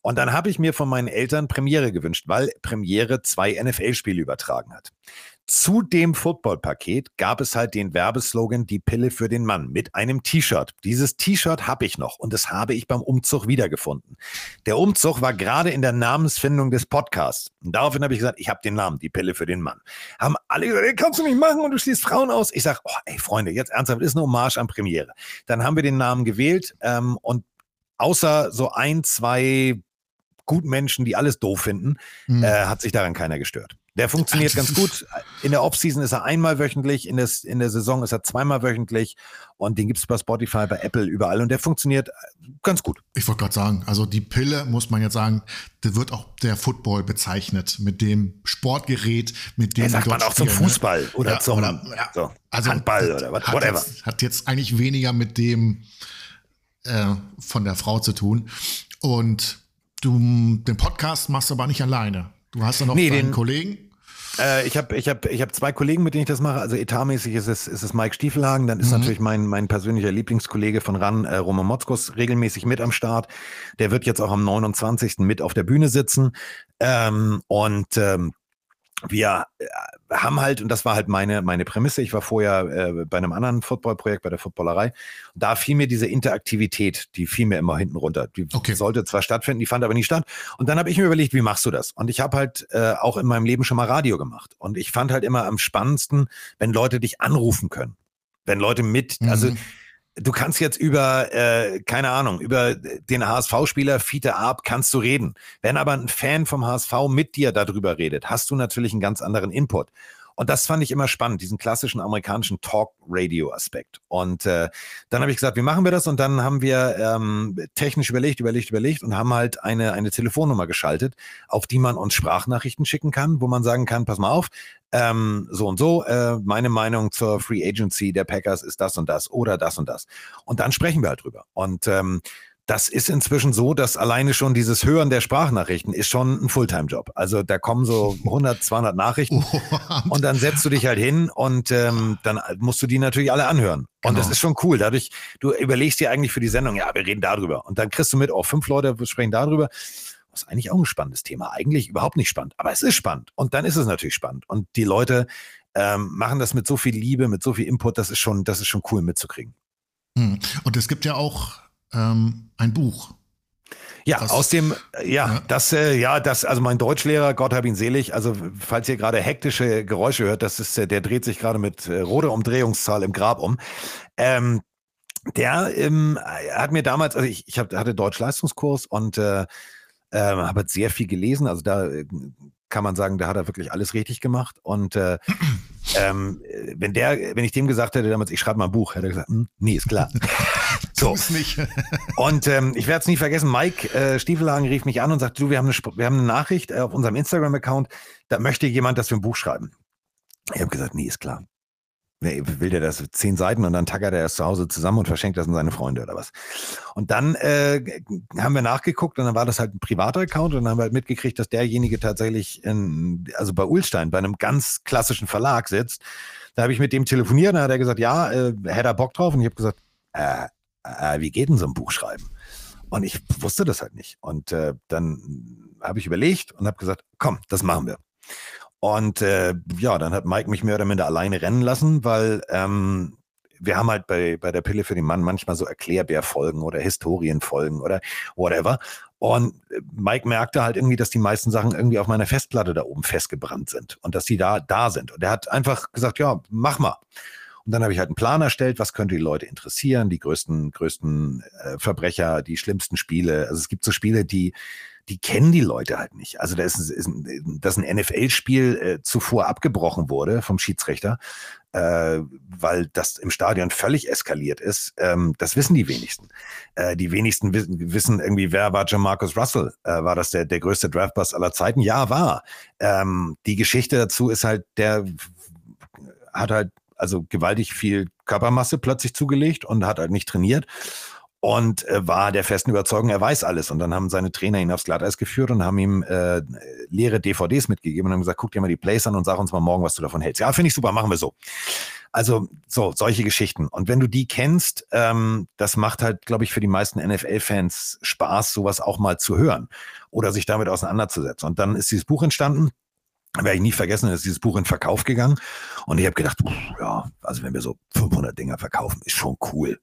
Und dann habe ich mir von meinen Eltern Premiere gewünscht, weil Premiere zwei NFL-Spiele übertragen hat. Zu dem Football-Paket gab es halt den Werbeslogan Die Pille für den Mann mit einem T-Shirt. Dieses T-Shirt habe ich noch und das habe ich beim Umzug wiedergefunden. Der Umzug war gerade in der Namensfindung des Podcasts. Und daraufhin habe ich gesagt, ich habe den Namen, die Pille für den Mann. Haben alle gesagt, ey, kannst du nicht machen und du schließt Frauen aus. Ich sage, oh, ey Freunde, jetzt ernsthaft, ist eine Hommage an Premiere. Dann haben wir den Namen gewählt ähm, und außer so ein, zwei Gutmenschen, die alles doof finden, mhm. äh, hat sich daran keiner gestört. Der funktioniert ganz gut. In der Offseason ist er einmal wöchentlich, in, des, in der Saison ist er zweimal wöchentlich und den gibt es bei Spotify, bei Apple, überall und der funktioniert äh, ganz gut.
Ich wollte gerade sagen, also die Pille, muss man jetzt sagen, da wird auch der Football bezeichnet mit dem Sportgerät, mit dem ja,
sagt man auch zum ne? Fußball oder ja, zum oder, ja, so, also Handball oder
whatever. Jetzt, hat jetzt eigentlich weniger mit dem äh, von der Frau zu tun und du den Podcast machst du aber nicht alleine. Du hast ja noch nee, einen Kollegen.
Äh, ich habe ich hab, ich hab zwei Kollegen, mit denen ich das mache. Also etatmäßig ist es, ist es Mike Stiefelhagen. Dann ist mhm. natürlich mein, mein persönlicher Lieblingskollege von RAN, äh, Roman Motzkos, regelmäßig mit am Start. Der wird jetzt auch am 29. mit auf der Bühne sitzen. Ähm, und ähm, wir äh, haben halt, und das war halt meine, meine Prämisse, ich war vorher äh, bei einem anderen Footballprojekt, bei der Footballerei, und da fiel mir diese Interaktivität, die fiel mir immer hinten runter. Die okay. sollte zwar stattfinden, die fand aber nicht statt. Und dann habe ich mir überlegt, wie machst du das? Und ich habe halt äh, auch in meinem Leben schon mal Radio gemacht. Und ich fand halt immer am spannendsten, wenn Leute dich anrufen können. Wenn Leute mit, also mhm. also du kannst jetzt über, äh, keine Ahnung, über den HSV-Spieler Fiete Arp kannst du reden. Wenn aber ein Fan vom HSV mit dir darüber redet, hast du natürlich einen ganz anderen Input. Und das fand ich immer spannend, diesen klassischen amerikanischen Talk-Radio-Aspekt. Und äh, dann habe ich gesagt, wie machen wir das? Und dann haben wir ähm, technisch überlegt, überlegt, überlegt und haben halt eine, eine Telefonnummer geschaltet, auf die man uns Sprachnachrichten schicken kann, wo man sagen kann, pass mal auf, ähm, so und so, äh, meine Meinung zur Free Agency der Packers ist das und das oder das und das. Und dann sprechen wir halt drüber. Und ähm, das ist inzwischen so, dass alleine schon dieses Hören der Sprachnachrichten ist schon ein Fulltime-Job. Also da kommen so 100, 200 Nachrichten und dann setzt du dich halt hin und ähm, dann musst du die natürlich alle anhören. Und genau. das ist schon cool. Dadurch, du überlegst dir eigentlich für die Sendung, ja, wir reden darüber. Und dann kriegst du mit, auch oh, fünf Leute sprechen darüber. Das ist eigentlich auch ein spannendes Thema. Eigentlich überhaupt nicht spannend, aber es ist spannend. Und dann ist es natürlich spannend. Und die Leute ähm, machen das mit so viel Liebe, mit so viel Input, das ist schon, das ist schon cool mitzukriegen.
Hm. Und es gibt ja auch ähm, ein Buch.
Ja, das, aus dem, ja, ja, das, äh, ja, das, also mein Deutschlehrer, Gott hab ihn selig, also falls ihr gerade hektische Geräusche hört, das ist, äh, der dreht sich gerade mit äh, roter Umdrehungszahl im Grab um. Ähm, der ähm, hat mir damals, also ich, ich hab, hatte Deutsch-Leistungskurs und äh, äh, habe sehr viel gelesen, also da äh, kann man sagen, da hat er wirklich alles richtig gemacht. Und äh, ähm, wenn der, wenn ich dem gesagt hätte damals, ich schreibe mal ein Buch, hätte er gesagt, hm, nee, ist klar. so. nicht. und ähm, ich werde es nie vergessen, Mike äh, Stiefelhagen rief mich an und sagte, du, wir haben eine, wir haben eine Nachricht auf unserem Instagram-Account, da möchte jemand, dass wir ein Buch schreiben. Ich habe gesagt, nee, ist klar. Nee, will der das zehn Seiten und dann tackert er es zu Hause zusammen und verschenkt das an seine Freunde oder was. Und dann äh, haben wir nachgeguckt und dann war das halt ein privater Account und dann haben wir halt mitgekriegt, dass derjenige tatsächlich in, also bei Ulstein, bei einem ganz klassischen Verlag sitzt. Da habe ich mit dem telefoniert und dann hat er gesagt, ja, äh, hätte er Bock drauf? Und ich habe gesagt, äh, äh, wie geht denn so ein Buch schreiben? Und ich wusste das halt nicht. Und äh, dann habe ich überlegt und habe gesagt, komm, das machen wir. Und äh, ja, dann hat Mike mich mehr oder minder alleine rennen lassen, weil ähm, wir haben halt bei, bei der Pille für den Mann manchmal so Erklärbärfolgen oder Historienfolgen oder whatever. Und äh, Mike merkte halt irgendwie, dass die meisten Sachen irgendwie auf meiner Festplatte da oben festgebrannt sind und dass die da da sind. Und er hat einfach gesagt, ja, mach mal. Und dann habe ich halt einen Plan erstellt, was könnte die Leute interessieren, die größten, größten äh, Verbrecher, die schlimmsten Spiele. Also es gibt so Spiele, die die kennen die Leute halt nicht. Also da ist, ist dass ein NFL-Spiel äh, zuvor abgebrochen wurde vom Schiedsrichter, äh, weil das im Stadion völlig eskaliert ist, ähm, das wissen die wenigsten. Äh, die wenigsten wissen, wissen irgendwie, wer war Jamarcus Russell? Äh, war das der, der größte Draftbus aller Zeiten? Ja, war. Ähm, die Geschichte dazu ist halt, der hat halt also gewaltig viel Körpermasse plötzlich zugelegt und hat halt nicht trainiert und äh, war der festen Überzeugung, er weiß alles. Und dann haben seine Trainer ihn aufs Glatteis geführt und haben ihm äh, leere DVDs mitgegeben und haben gesagt, guck dir mal die Plays an und sag uns mal morgen, was du davon hältst. Ja, finde ich super, machen wir so. Also so, solche Geschichten. Und wenn du die kennst, ähm, das macht halt, glaube ich, für die meisten NFL-Fans Spaß, sowas auch mal zu hören oder sich damit auseinanderzusetzen. Und dann ist dieses Buch entstanden. Werde ich nie vergessen, ist dieses Buch in Verkauf gegangen. Und ich habe gedacht, ja, also wenn wir so 500 Dinger verkaufen, ist schon cool.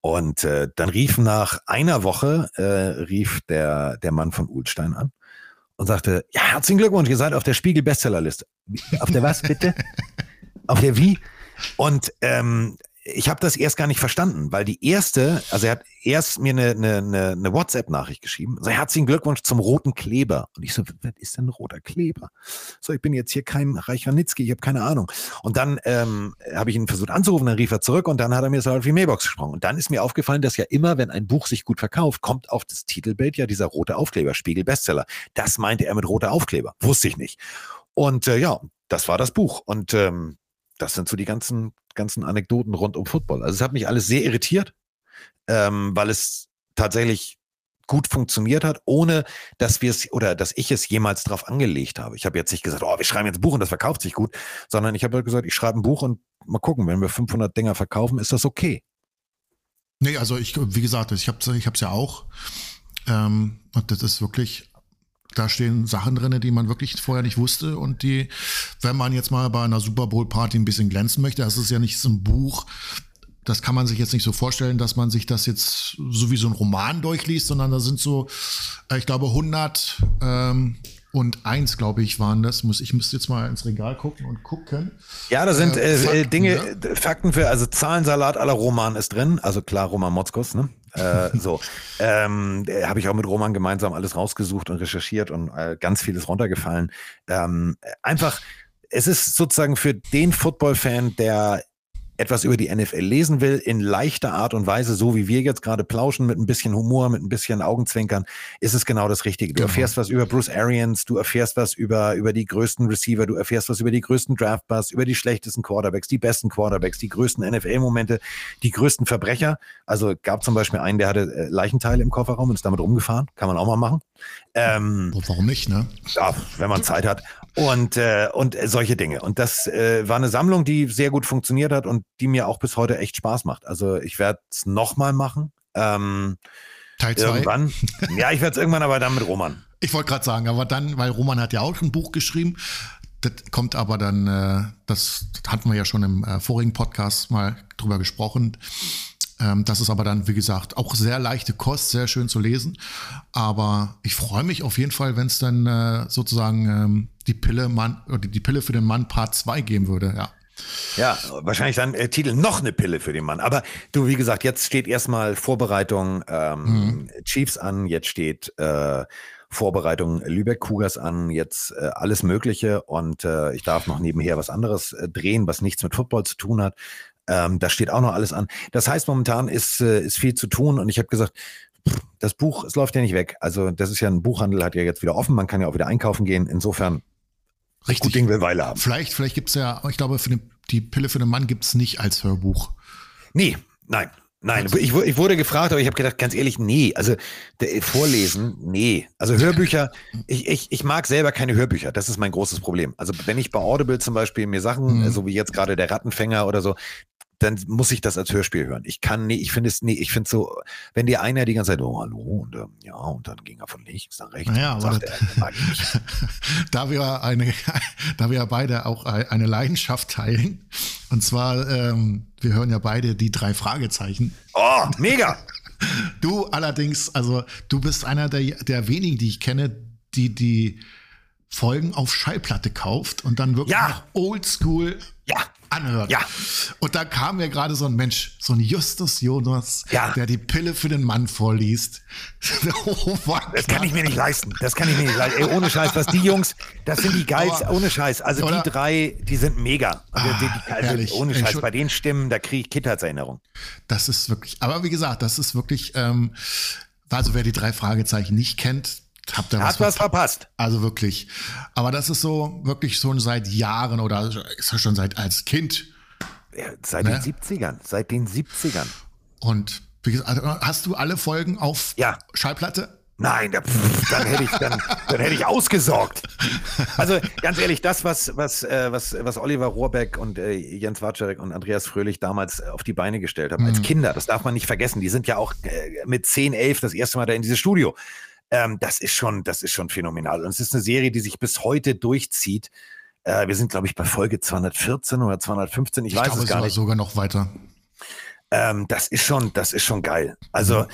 Und äh, dann rief nach einer Woche, äh, rief der, der Mann von Ulstein an und sagte, ja, herzlichen Glückwunsch, ihr seid auf der Spiegel-Bestsellerliste. Auf der was, bitte? auf der wie? Und ähm, ich habe das erst gar nicht verstanden, weil die erste, also er hat erst mir eine, eine, eine WhatsApp-Nachricht geschrieben. So, herzlichen Glückwunsch zum roten Kleber. Und ich so, was ist denn roter Kleber? So, ich bin jetzt hier kein Reich Ranitzky, ich habe keine Ahnung. Und dann ähm, habe ich ihn versucht anzurufen, dann rief er zurück und dann hat er mir so auf die Mailbox gesprochen. Und dann ist mir aufgefallen, dass ja immer, wenn ein Buch sich gut verkauft, kommt auf das Titelbild ja dieser rote Aufkleber, Spiegel Bestseller. Das meinte er mit roter Aufkleber. Wusste ich nicht. Und äh, ja, das war das Buch. Und ähm, das sind so die ganzen, ganzen Anekdoten rund um Football. Also es hat mich alles sehr irritiert, ähm, weil es tatsächlich gut funktioniert hat, ohne dass wir es oder dass ich es jemals drauf angelegt habe. Ich habe jetzt nicht gesagt, oh, wir schreiben jetzt ein Buch und das verkauft sich gut, sondern ich habe halt gesagt, ich schreibe ein Buch und mal gucken, wenn wir 500 Dinger verkaufen, ist das okay.
Nee, also ich, wie gesagt, ich habe es ich ja auch. Ähm, und das ist wirklich da stehen Sachen drin, die man wirklich vorher nicht wusste und die, wenn man jetzt mal bei einer Super Bowl Party ein bisschen glänzen möchte, das ist ja nicht so ein Buch, das kann man sich jetzt nicht so vorstellen, dass man sich das jetzt so wie so ein Roman durchliest, sondern da sind so, ich glaube, 100 ähm, und eins, glaube ich, waren das. Muss, ich müsste jetzt mal ins Regal gucken und gucken.
Ja, da sind äh, äh Fakten, Dinge, ja? Fakten für, also Zahlensalat aller Roman ist drin. Also klar, Roman Motzkos, ne? Äh, so, ähm, habe ich auch mit Roman gemeinsam alles rausgesucht und recherchiert und äh, ganz vieles runtergefallen. Ähm, einfach es ist sozusagen für den Football-Fan, der etwas über die NFL lesen will, in leichter Art und Weise, so wie wir jetzt gerade plauschen, mit ein bisschen Humor, mit ein bisschen Augenzwinkern, ist es genau das Richtige. Du genau. erfährst was über Bruce Arians, du erfährst was über, über die größten Receiver, du erfährst was über die größten Draftbus, über die schlechtesten Quarterbacks, die besten Quarterbacks, die größten NFL-Momente, die größten Verbrecher. Also gab zum Beispiel einen, der hatte äh, Leichenteile im Kofferraum und ist damit rumgefahren. Kann man auch mal machen.
Ähm, Warum nicht, ne?
Ja, wenn man Zeit hat. Und, äh, und solche Dinge. Und das äh, war eine Sammlung, die sehr gut funktioniert hat und die mir auch bis heute echt Spaß macht. Also ich werde es nochmal machen. Ähm,
Teil 2?
Irgendwann. ja, ich werde es irgendwann aber dann mit Roman.
Ich wollte gerade sagen, aber dann, weil Roman hat ja auch ein Buch geschrieben. Das kommt aber dann, äh, das hatten wir ja schon im äh, vorigen Podcast mal drüber gesprochen. Ähm, das ist aber dann, wie gesagt, auch sehr leichte Kost, sehr schön zu lesen. Aber ich freue mich auf jeden Fall, wenn es dann äh, sozusagen ähm, die Pille Mann oder die Pille für den Mann Part 2 geben würde, ja.
Ja, wahrscheinlich dann äh, Titel noch eine Pille für den Mann. Aber du, wie gesagt, jetzt steht erstmal Vorbereitung ähm, mhm. Chiefs an, jetzt steht äh, Vorbereitung Lübeck Cougars an, jetzt äh, alles Mögliche und äh, ich darf noch nebenher was anderes äh, drehen, was nichts mit Football zu tun hat. Ähm, da steht auch noch alles an. Das heißt, momentan ist, äh, ist viel zu tun und ich habe gesagt, das Buch, es läuft ja nicht weg. Also das ist ja ein Buchhandel, hat ja jetzt wieder offen, man kann ja auch wieder einkaufen gehen. Insofern,
Richtig. gut Ding will Weile haben. Vielleicht, vielleicht gibt es ja, ich glaube, für den, die Pille für den Mann gibt es nicht als Hörbuch.
Nee, nein. Nein, also ich, ich, wurde gefragt, aber ich habe gedacht, ganz ehrlich, nee. Also der, Vorlesen, nee. Also Hörbücher, ich, ich, ich mag selber keine Hörbücher. Das ist mein großes Problem. Also wenn ich bei Audible zum Beispiel mir Sachen, mhm. so wie jetzt gerade der Rattenfänger oder so, dann muss ich das als Hörspiel hören. Ich kann nee, ich finde es nee, ich finde so, wenn dir einer die ganze Zeit, oh hallo, und ähm, ja, und dann ging er von links nach rechts
naja, sagt er, da wir eine, da wir beide auch eine Leidenschaft teilen, und zwar, ähm, wir hören ja beide die drei Fragezeichen.
Oh, mega!
du allerdings, also du bist einer der, der wenigen, die ich kenne, die die Folgen auf Schallplatte kauft und dann wirklich
ja.
oldschool
ja.
Anhört.
Ja.
Und da kam mir gerade so ein Mensch, so ein Justus Jonas,
ja.
der die Pille für den Mann vorliest.
oh, das kann ich mir nicht leisten. Das kann ich mir nicht leisten. Ey, ohne Scheiß, was die Jungs, das sind die geilsten, ohne Scheiß. Also oder? die drei, die sind mega. Also, die, die, also
ehrlich,
ohne Scheiß, bei den Stimmen, da kriege ich Kindheitserinnerung.
Das ist wirklich, aber wie gesagt, das ist wirklich, ähm, also wer die drei Fragezeichen nicht kennt, Habt ihr
was, was verpasst.
Also wirklich. Aber das ist so wirklich schon seit Jahren oder ist ja schon seit als Kind.
Ja, seit ne? den 70ern. Seit den 70ern.
Und wie gesagt, also, hast du alle Folgen auf
ja.
Schallplatte?
Nein, da, pff, dann hätte ich dann, dann hätte ich ausgesorgt. Also ganz ehrlich, das was was äh, was was Oliver Rohrbeck und äh, Jens Watscharek und Andreas Fröhlich damals auf die Beine gestellt haben mhm. als Kinder, das darf man nicht vergessen. Die sind ja auch äh, mit 10, 11 das erste Mal da in dieses Studio. Ähm, das ist schon, das ist schon phänomenal. Und es ist eine Serie, die sich bis heute durchzieht. Äh, wir sind, glaube ich, bei Folge 214 oder 215. Ich, ich weiß glaube, es gar nicht.
sogar noch weiter.
Ähm, das ist schon, das ist schon geil. Also, mhm.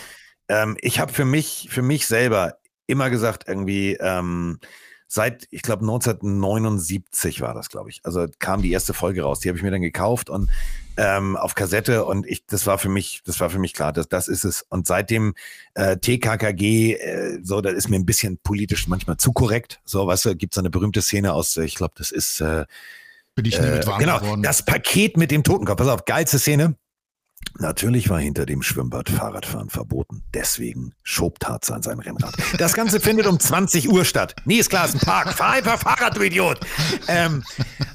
ähm, ich habe für mich, für mich selber immer gesagt, irgendwie, ähm, seit, ich glaube, 1979 war das, glaube ich. Also kam die erste Folge raus. Die habe ich mir dann gekauft und ähm, auf Kassette und ich, das war für mich, das war für mich klar, das, das ist es. Und seitdem äh, TKKG, äh, so, das ist mir ein bisschen politisch manchmal zu korrekt. So, weißt du, gibt es eine berühmte Szene aus, ich glaube, das ist äh,
bin ich nie mit warm
äh, genau, geworden. Das Paket mit dem Totenkopf. Pass auf, geilste Szene. Natürlich war hinter dem Schwimmbad Fahrradfahren verboten. Deswegen schob Tarzan sein Rennrad. Das Ganze findet um 20 Uhr statt. Nie ist klar, ist ein Park. Fahr einfach Fahrrad, du Idiot. Ähm,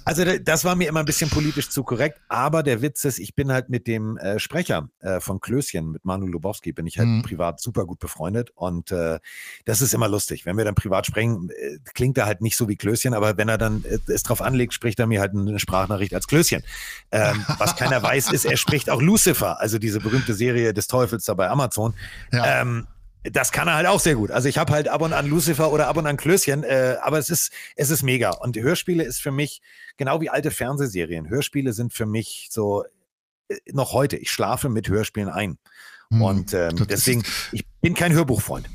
also das war mir immer ein bisschen politisch zu korrekt. Aber der Witz ist, ich bin halt mit dem äh, Sprecher äh, von Klößchen, mit Manu Lubowski, bin ich halt mhm. privat super gut befreundet. Und äh, das ist immer lustig. Wenn wir dann privat sprechen, äh, klingt er halt nicht so wie Klößchen. Aber wenn er dann äh, es drauf anlegt, spricht er mir halt eine Sprachnachricht als Klößchen. Ähm, was keiner weiß, ist, er spricht auch Lucifer Lucifer, also diese berühmte Serie des Teufels da bei Amazon. Ja. Ähm, das kann er halt auch sehr gut. Also ich habe halt ab und an Lucifer oder ab und an Klößchen, äh, aber es ist, es ist mega. Und Hörspiele ist für mich genau wie alte Fernsehserien. Hörspiele sind für mich so äh, noch heute. Ich schlafe mit Hörspielen ein. Hm, und ähm, deswegen, ich bin kein Hörbuchfreund.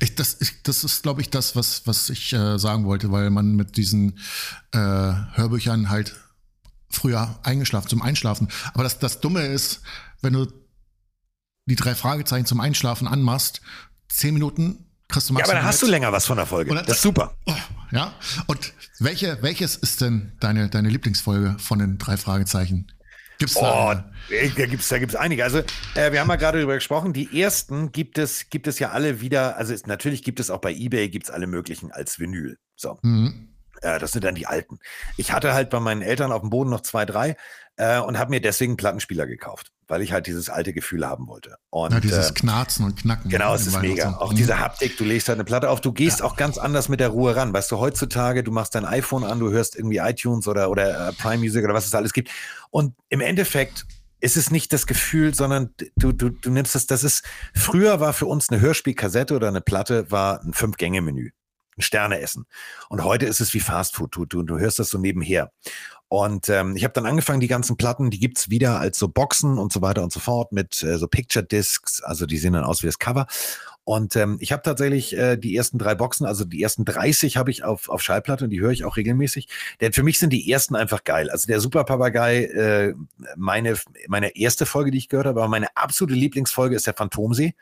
Ich, das, ich, das ist, glaube ich, das, was, was ich äh, sagen wollte, weil man mit diesen äh, Hörbüchern halt früher eingeschlafen, zum Einschlafen. Aber das, das Dumme ist, wenn du die drei Fragezeichen zum Einschlafen anmachst, zehn Minuten kriegst du
maximal. Ja, aber dann hast du länger was von der Folge.
das ist super. Ja. Und welche, welches ist denn deine, deine Lieblingsfolge von den drei Fragezeichen?
Gibt's da? Oh, da gibt's, da gibt's einige. Also, äh, wir haben ja gerade darüber gesprochen. Die ersten gibt es, gibt es ja alle wieder. Also, es, natürlich gibt es auch bei eBay gibt's alle möglichen als Vinyl. So. Mhm. Äh, das sind dann die alten. Ich hatte halt bei meinen Eltern auf dem Boden noch zwei, drei äh, und habe mir deswegen einen Plattenspieler gekauft, weil ich halt dieses alte Gefühl haben wollte. Und,
ja, dieses äh, Knarzen und Knacken.
Genau, es ist mega. Auch mhm. diese Haptik, du legst halt eine Platte auf, du gehst ja. auch ganz anders mit der Ruhe ran. Weißt du, heutzutage, du machst dein iPhone an, du hörst irgendwie iTunes oder, oder äh, Prime Music oder was es alles gibt. Und im Endeffekt ist es nicht das Gefühl, sondern du, du, du nimmst das, das ist, früher war für uns eine Hörspielkassette oder eine Platte, war ein Fünf-Gänge-Menü ein Sterne essen. Und heute ist es wie Fastfood. Du, du, du hörst das so nebenher. Und ähm, ich habe dann angefangen, die ganzen Platten, die gibt's wieder als so Boxen und so weiter und so fort mit äh, so Picture Discs, also die sehen dann aus wie das Cover. Und ähm, ich habe tatsächlich äh, die ersten drei Boxen, also die ersten 30 habe ich auf, auf Schallplatte und die höre ich auch regelmäßig. Denn für mich sind die ersten einfach geil. Also der Super Papagei, äh, meine, meine erste Folge, die ich gehört habe, aber meine absolute Lieblingsfolge ist der Phantomsee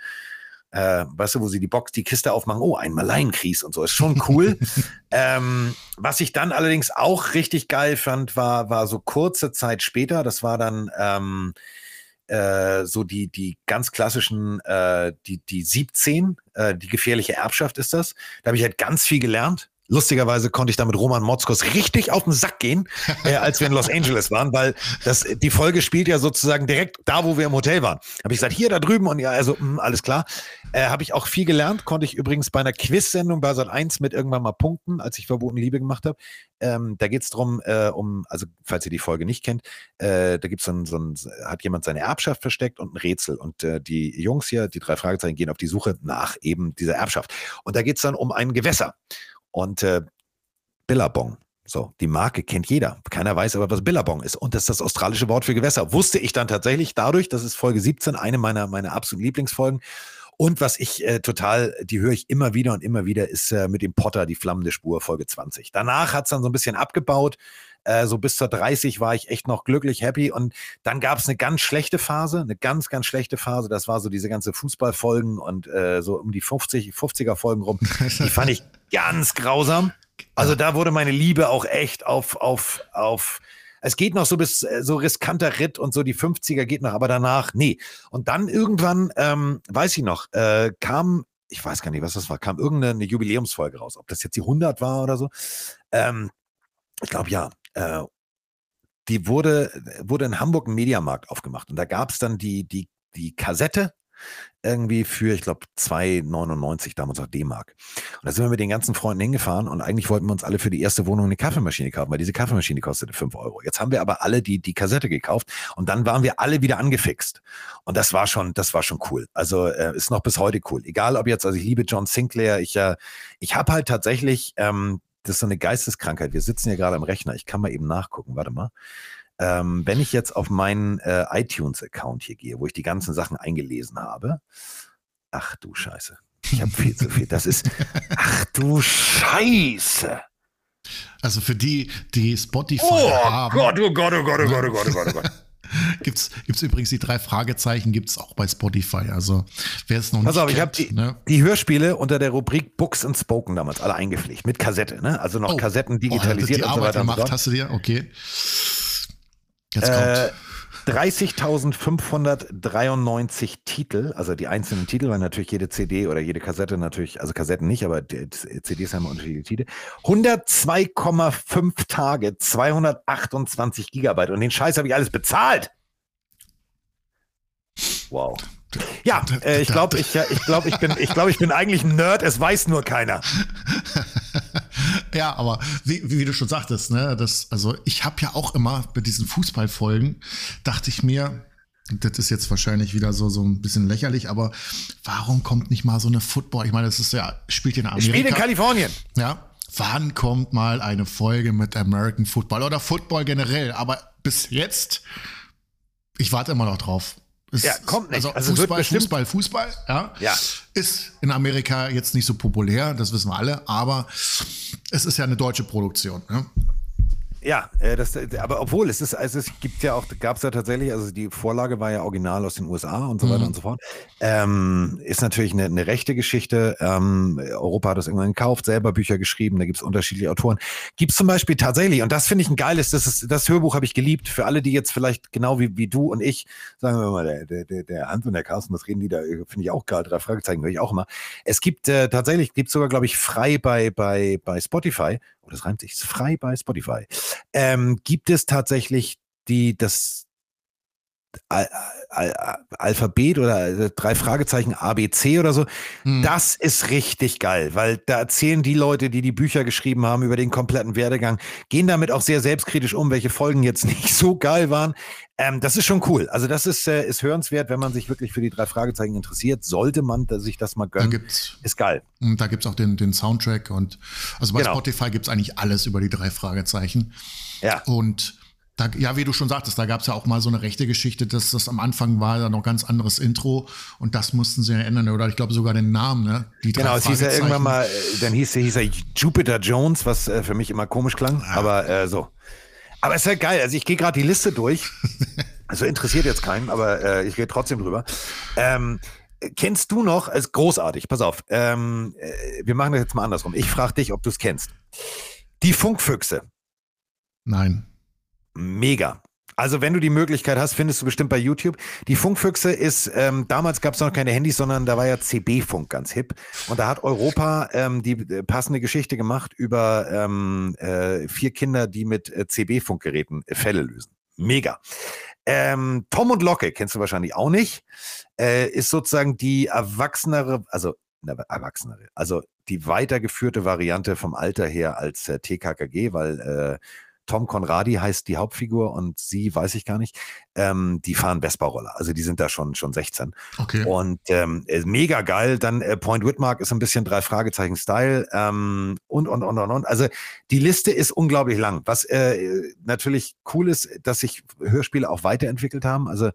äh, weißt du, wo sie die Box, die Kiste aufmachen, oh, ein Malainkries und so, ist schon cool. ähm, was ich dann allerdings auch richtig geil fand, war, war so kurze Zeit später, das war dann ähm, äh, so die, die ganz klassischen, äh, die, die 17, äh, die gefährliche Erbschaft ist das. Da habe ich halt ganz viel gelernt. Lustigerweise konnte ich da mit Roman Motzkos richtig auf den Sack gehen, äh, als wir in Los Angeles waren, weil das, die Folge spielt ja sozusagen direkt da, wo wir im Hotel waren. Habe ich gesagt, hier, da drüben und ja, also mh, alles klar. Äh, Habe ich auch viel gelernt, konnte ich übrigens bei einer Quiz-Sendung bei Sat 1 mit irgendwann mal punkten, als ich verbotene Liebe gemacht habe. Ähm, da geht es darum, äh, um, also falls ihr die Folge nicht kennt, äh, da gibt's so ein, so ein, hat jemand seine Erbschaft versteckt und ein Rätsel. Und äh, die Jungs hier, die drei Fragezeichen, gehen auf die Suche nach eben dieser Erbschaft. Und da geht es dann um ein Gewässer. Und äh, Billabong, so, die Marke kennt jeder. Keiner weiß aber, was Billabong ist. Und das ist das australische Wort für Gewässer. Wusste ich dann tatsächlich dadurch, das ist Folge 17, eine meiner, meiner absoluten Lieblingsfolgen. Und was ich äh, total, die höre ich immer wieder und immer wieder, ist äh, mit dem Potter, die flammende Spur, Folge 20. Danach hat es dann so ein bisschen abgebaut. Äh, so bis zur 30 war ich echt noch glücklich, happy. Und dann gab es eine ganz schlechte Phase, eine ganz, ganz schlechte Phase. Das war so diese ganze Fußballfolgen und äh, so um die 50, 50er Folgen rum. Die fand ich ganz grausam. Also da wurde meine Liebe auch echt auf, auf, auf, es geht noch so bis äh, so riskanter Ritt und so die 50er geht noch, aber danach, nee. Und dann irgendwann, ähm, weiß ich noch, äh, kam, ich weiß gar nicht, was das war, kam irgendeine Jubiläumsfolge raus, ob das jetzt die 100 war oder so. Ähm, ich glaube ja. Äh, die wurde, wurde in Hamburg im Mediamarkt aufgemacht und da gab es dann die, die, die Kassette irgendwie für, ich glaube, 2,99 damals auch D-Mark. Und da sind wir mit den ganzen Freunden hingefahren und eigentlich wollten wir uns alle für die erste Wohnung eine Kaffeemaschine kaufen, weil diese Kaffeemaschine kostete 5 Euro. Jetzt haben wir aber alle die, die Kassette gekauft und dann waren wir alle wieder angefixt. Und das war schon, das war schon cool. Also äh, ist noch bis heute cool. Egal ob jetzt, also ich liebe John Sinclair, ich, äh, ich habe halt tatsächlich, ähm, das ist so eine Geisteskrankheit. Wir sitzen hier gerade am Rechner. Ich kann mal eben nachgucken. Warte mal. Ähm, wenn ich jetzt auf meinen äh, iTunes-Account hier gehe, wo ich die ganzen Sachen eingelesen habe, ach du Scheiße, ich habe viel zu viel. Das ist, ach du Scheiße.
Also für die, die Spotify oh haben.
Gott, oh Gott, oh Gott, oh Gott, oh Gott, oh Gott, oh Gott.
gibt's, gibt's übrigens die drei Fragezeichen, gibt es auch bei Spotify. Also wer es noch
Pass nicht auf, kennt, ich habe die, ne? die, Hörspiele unter der Rubrik Books and Spoken damals alle eingepflegt, mit Kassette, ne? Also noch oh. Kassetten digitalisiert oh,
die und so weiter. Gemacht, hast du dir? Okay.
Jetzt äh, 30.593 Titel, also die einzelnen Titel, weil natürlich jede CD oder jede Kassette natürlich, also Kassetten nicht, aber CDs haben unterschiedliche Titel. 102,5 Tage, 228 Gigabyte und den Scheiß habe ich alles bezahlt. Wow. Ja, äh, ich glaube, ich, ich, glaub, ich, bin, ich, glaub, ich bin eigentlich ein Nerd, es weiß nur keiner.
Ja, aber wie, wie du schon sagtest, ne, das, also ich habe ja auch immer bei diesen Fußballfolgen, dachte ich mir, das ist jetzt wahrscheinlich wieder so, so ein bisschen lächerlich, aber warum kommt nicht mal so eine Football? Ich meine, das ist ja, spielt in Amerika.
Spielt in Kalifornien.
Ja. Wann kommt mal eine Folge mit American Football oder Football generell? Aber bis jetzt, ich warte immer noch drauf.
Ist, ja, kommt nicht.
Also, also Fußball, Fußball, Fußball, ja,
ja.
Ist in Amerika jetzt nicht so populär, das wissen wir alle, aber es ist ja eine deutsche Produktion. Ne?
Ja, äh, das, äh, aber obwohl es ist, also es gibt ja auch, gab es ja tatsächlich, also die Vorlage war ja original aus den USA und so weiter mhm. und so fort. Ähm, ist natürlich eine, eine rechte Geschichte. Ähm, Europa hat das irgendwann gekauft, selber Bücher geschrieben, da gibt es unterschiedliche Autoren. Gibt es zum Beispiel tatsächlich, und das finde ich ein geiles, das, ist, das Hörbuch habe ich geliebt, für alle, die jetzt vielleicht genau wie, wie du und ich, sagen wir mal, der, der, der, der Hans und der Carsten, was reden die da, finde ich auch geil, drei Fragezeichen höre ich auch immer. Es gibt äh, tatsächlich, gibt sogar, glaube ich, frei bei, bei, bei Spotify, oh, das reimt sich, frei bei Spotify, ähm, gibt es tatsächlich die, das Al Al Alphabet oder äh, drei Fragezeichen ABC oder so. Hm. Das ist richtig geil, weil da erzählen die Leute, die die Bücher geschrieben haben über den kompletten Werdegang, gehen damit auch sehr selbstkritisch um, welche Folgen jetzt nicht so geil waren. Ähm, das ist schon cool. Also das ist, äh, ist hörenswert, wenn man sich wirklich für die drei Fragezeichen interessiert, sollte man sich das mal gönnen. Da
gibt's, ist geil. Da gibt es auch den, den Soundtrack und also bei genau. Spotify gibt es eigentlich alles über die drei Fragezeichen. Ja. Und da, ja, wie du schon sagtest, da gab es ja auch mal so eine rechte Geschichte, dass das am Anfang war ja noch ganz anderes Intro und das mussten sie ja ändern oder ich glaube sogar den Namen, ne?
Die genau, es hieß ja irgendwann mal, äh, dann hieß, hieß er Jupiter Jones, was äh, für mich immer komisch klang, ja. aber äh, so. Aber es ist ja geil, also ich gehe gerade die Liste durch, also interessiert jetzt keinen, aber äh, ich gehe trotzdem drüber. Ähm, kennst du noch, ist großartig, pass auf, ähm, äh, wir machen das jetzt mal andersrum. Ich frage dich, ob du es kennst. Die Funkfüchse.
Nein
mega. Also wenn du die Möglichkeit hast, findest du bestimmt bei YouTube. Die Funkfüchse ist, ähm, damals gab es noch keine Handys, sondern da war ja CB-Funk ganz hip. Und da hat Europa ähm, die äh, passende Geschichte gemacht über ähm, äh, vier Kinder, die mit äh, CB-Funkgeräten äh, Fälle lösen. Mega. Ähm, Tom und Locke kennst du wahrscheinlich auch nicht. Äh, ist sozusagen die erwachsenere, also na, erwachsenere, also die weitergeführte Variante vom Alter her als äh, TKKG, weil äh, Tom Conradi heißt die Hauptfigur und sie weiß ich gar nicht. Ähm, die fahren Vespa-Roller. Also die sind da schon, schon 16. Okay. Und ähm, äh, mega geil. Dann äh, Point Whitmark ist ein bisschen drei Fragezeichen Style ähm, und, und, und, und, und. Also die Liste ist unglaublich lang. Was äh, natürlich cool ist, dass sich Hörspiele auch weiterentwickelt haben. Also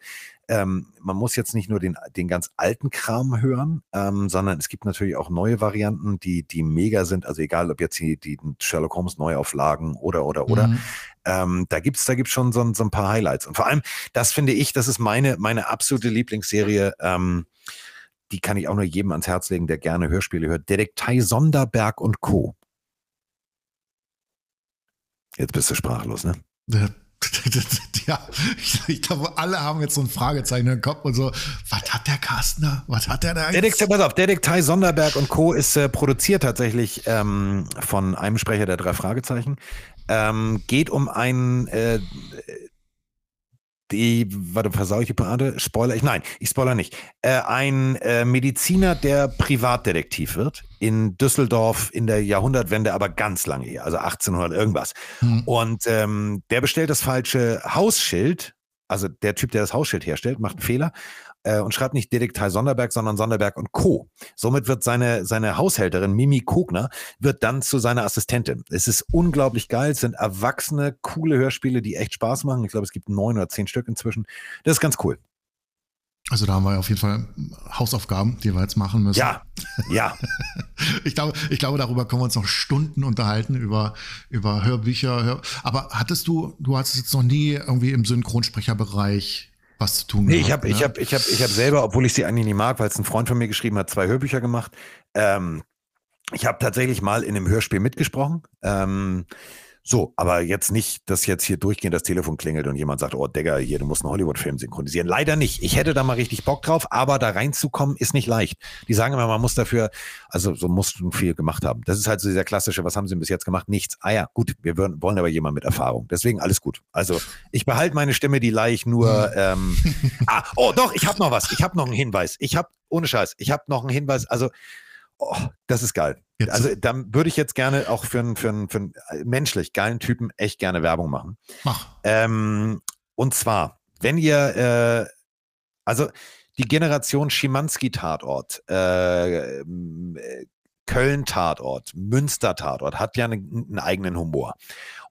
ähm, man muss jetzt nicht nur den, den ganz alten Kram hören, ähm, sondern es gibt natürlich auch neue Varianten, die, die mega sind. Also egal, ob jetzt die, die Sherlock Holmes Neuauflagen oder, oder, oder. Mhm. Ähm, da gibt's da gibt's schon so, so, ein paar Highlights. Und vor allem, das finde ich, das ist meine, meine absolute Lieblingsserie. Ähm, die kann ich auch nur jedem ans Herz legen, der gerne Hörspiele hört. Detektei Sonderberg und Co. Jetzt bist du sprachlos, ne?
Ja ja, ich, ich, glaube, alle haben jetzt so ein Fragezeichen im Kopf und so, was hat der Carstner? Was hat der da
Detektiv, pass auf, Detektei Sonderberg und Co. ist äh, produziert tatsächlich ähm, von einem Sprecher der drei Fragezeichen. Ähm, geht um einen äh, die, warte, versau ich die Parade? Spoiler? Ich, nein, ich spoiler nicht. Äh, ein äh, Mediziner, der Privatdetektiv wird in Düsseldorf in der Jahrhundertwende, aber ganz lange her, also 1800 irgendwas. Mhm. Und ähm, der bestellt das falsche Hausschild. Also der Typ, der das Hausschild herstellt, macht einen Fehler äh, und schreibt nicht Detektiv Sonderberg, sondern Sonderberg und Co. Somit wird seine, seine Haushälterin Mimi Kogner wird dann zu seiner Assistentin. Es ist unglaublich geil. Es sind erwachsene, coole Hörspiele, die echt Spaß machen. Ich glaube, es gibt neun oder zehn Stück inzwischen. Das ist ganz cool.
Also da haben wir auf jeden Fall Hausaufgaben, die wir jetzt machen müssen.
Ja, ja.
ich glaube, ich glaube, darüber können wir uns noch Stunden unterhalten über über Hörbücher. Hör aber hattest du, du hattest jetzt noch nie irgendwie im Synchronsprecherbereich was zu tun
nee, ich habe ne? ich habe ich habe ich habe selber, obwohl ich sie eigentlich nie mag, weil es ein Freund von mir geschrieben hat, zwei Hörbücher gemacht. Ähm, ich habe tatsächlich mal in einem Hörspiel mitgesprochen. Ähm, so, aber jetzt nicht, dass jetzt hier durchgehend das Telefon klingelt und jemand sagt, oh Digga, hier, du musst einen Hollywood-Film synchronisieren. Leider nicht. Ich hätte da mal richtig Bock drauf, aber da reinzukommen ist nicht leicht. Die sagen immer, man muss dafür, also so musst du viel gemacht haben. Das ist halt so dieser klassische, was haben sie bis jetzt gemacht? Nichts. Ah ja, gut, wir wollen, wollen aber jemanden mit Erfahrung. Deswegen alles gut. Also ich behalte meine Stimme, die leih ich nur. ähm, ah, oh doch, ich habe noch was. Ich habe noch einen Hinweis. Ich habe, ohne Scheiß, ich habe noch einen Hinweis. Also Oh, das ist geil. Jetzt. Also dann würde ich jetzt gerne auch für einen, für einen, für einen menschlich geilen Typen echt gerne Werbung machen. Mach. Ähm, und zwar, wenn ihr, äh, also die Generation Schimanski-Tatort, äh, Köln-Tatort, Münster-Tatort hat ja einen, einen eigenen Humor.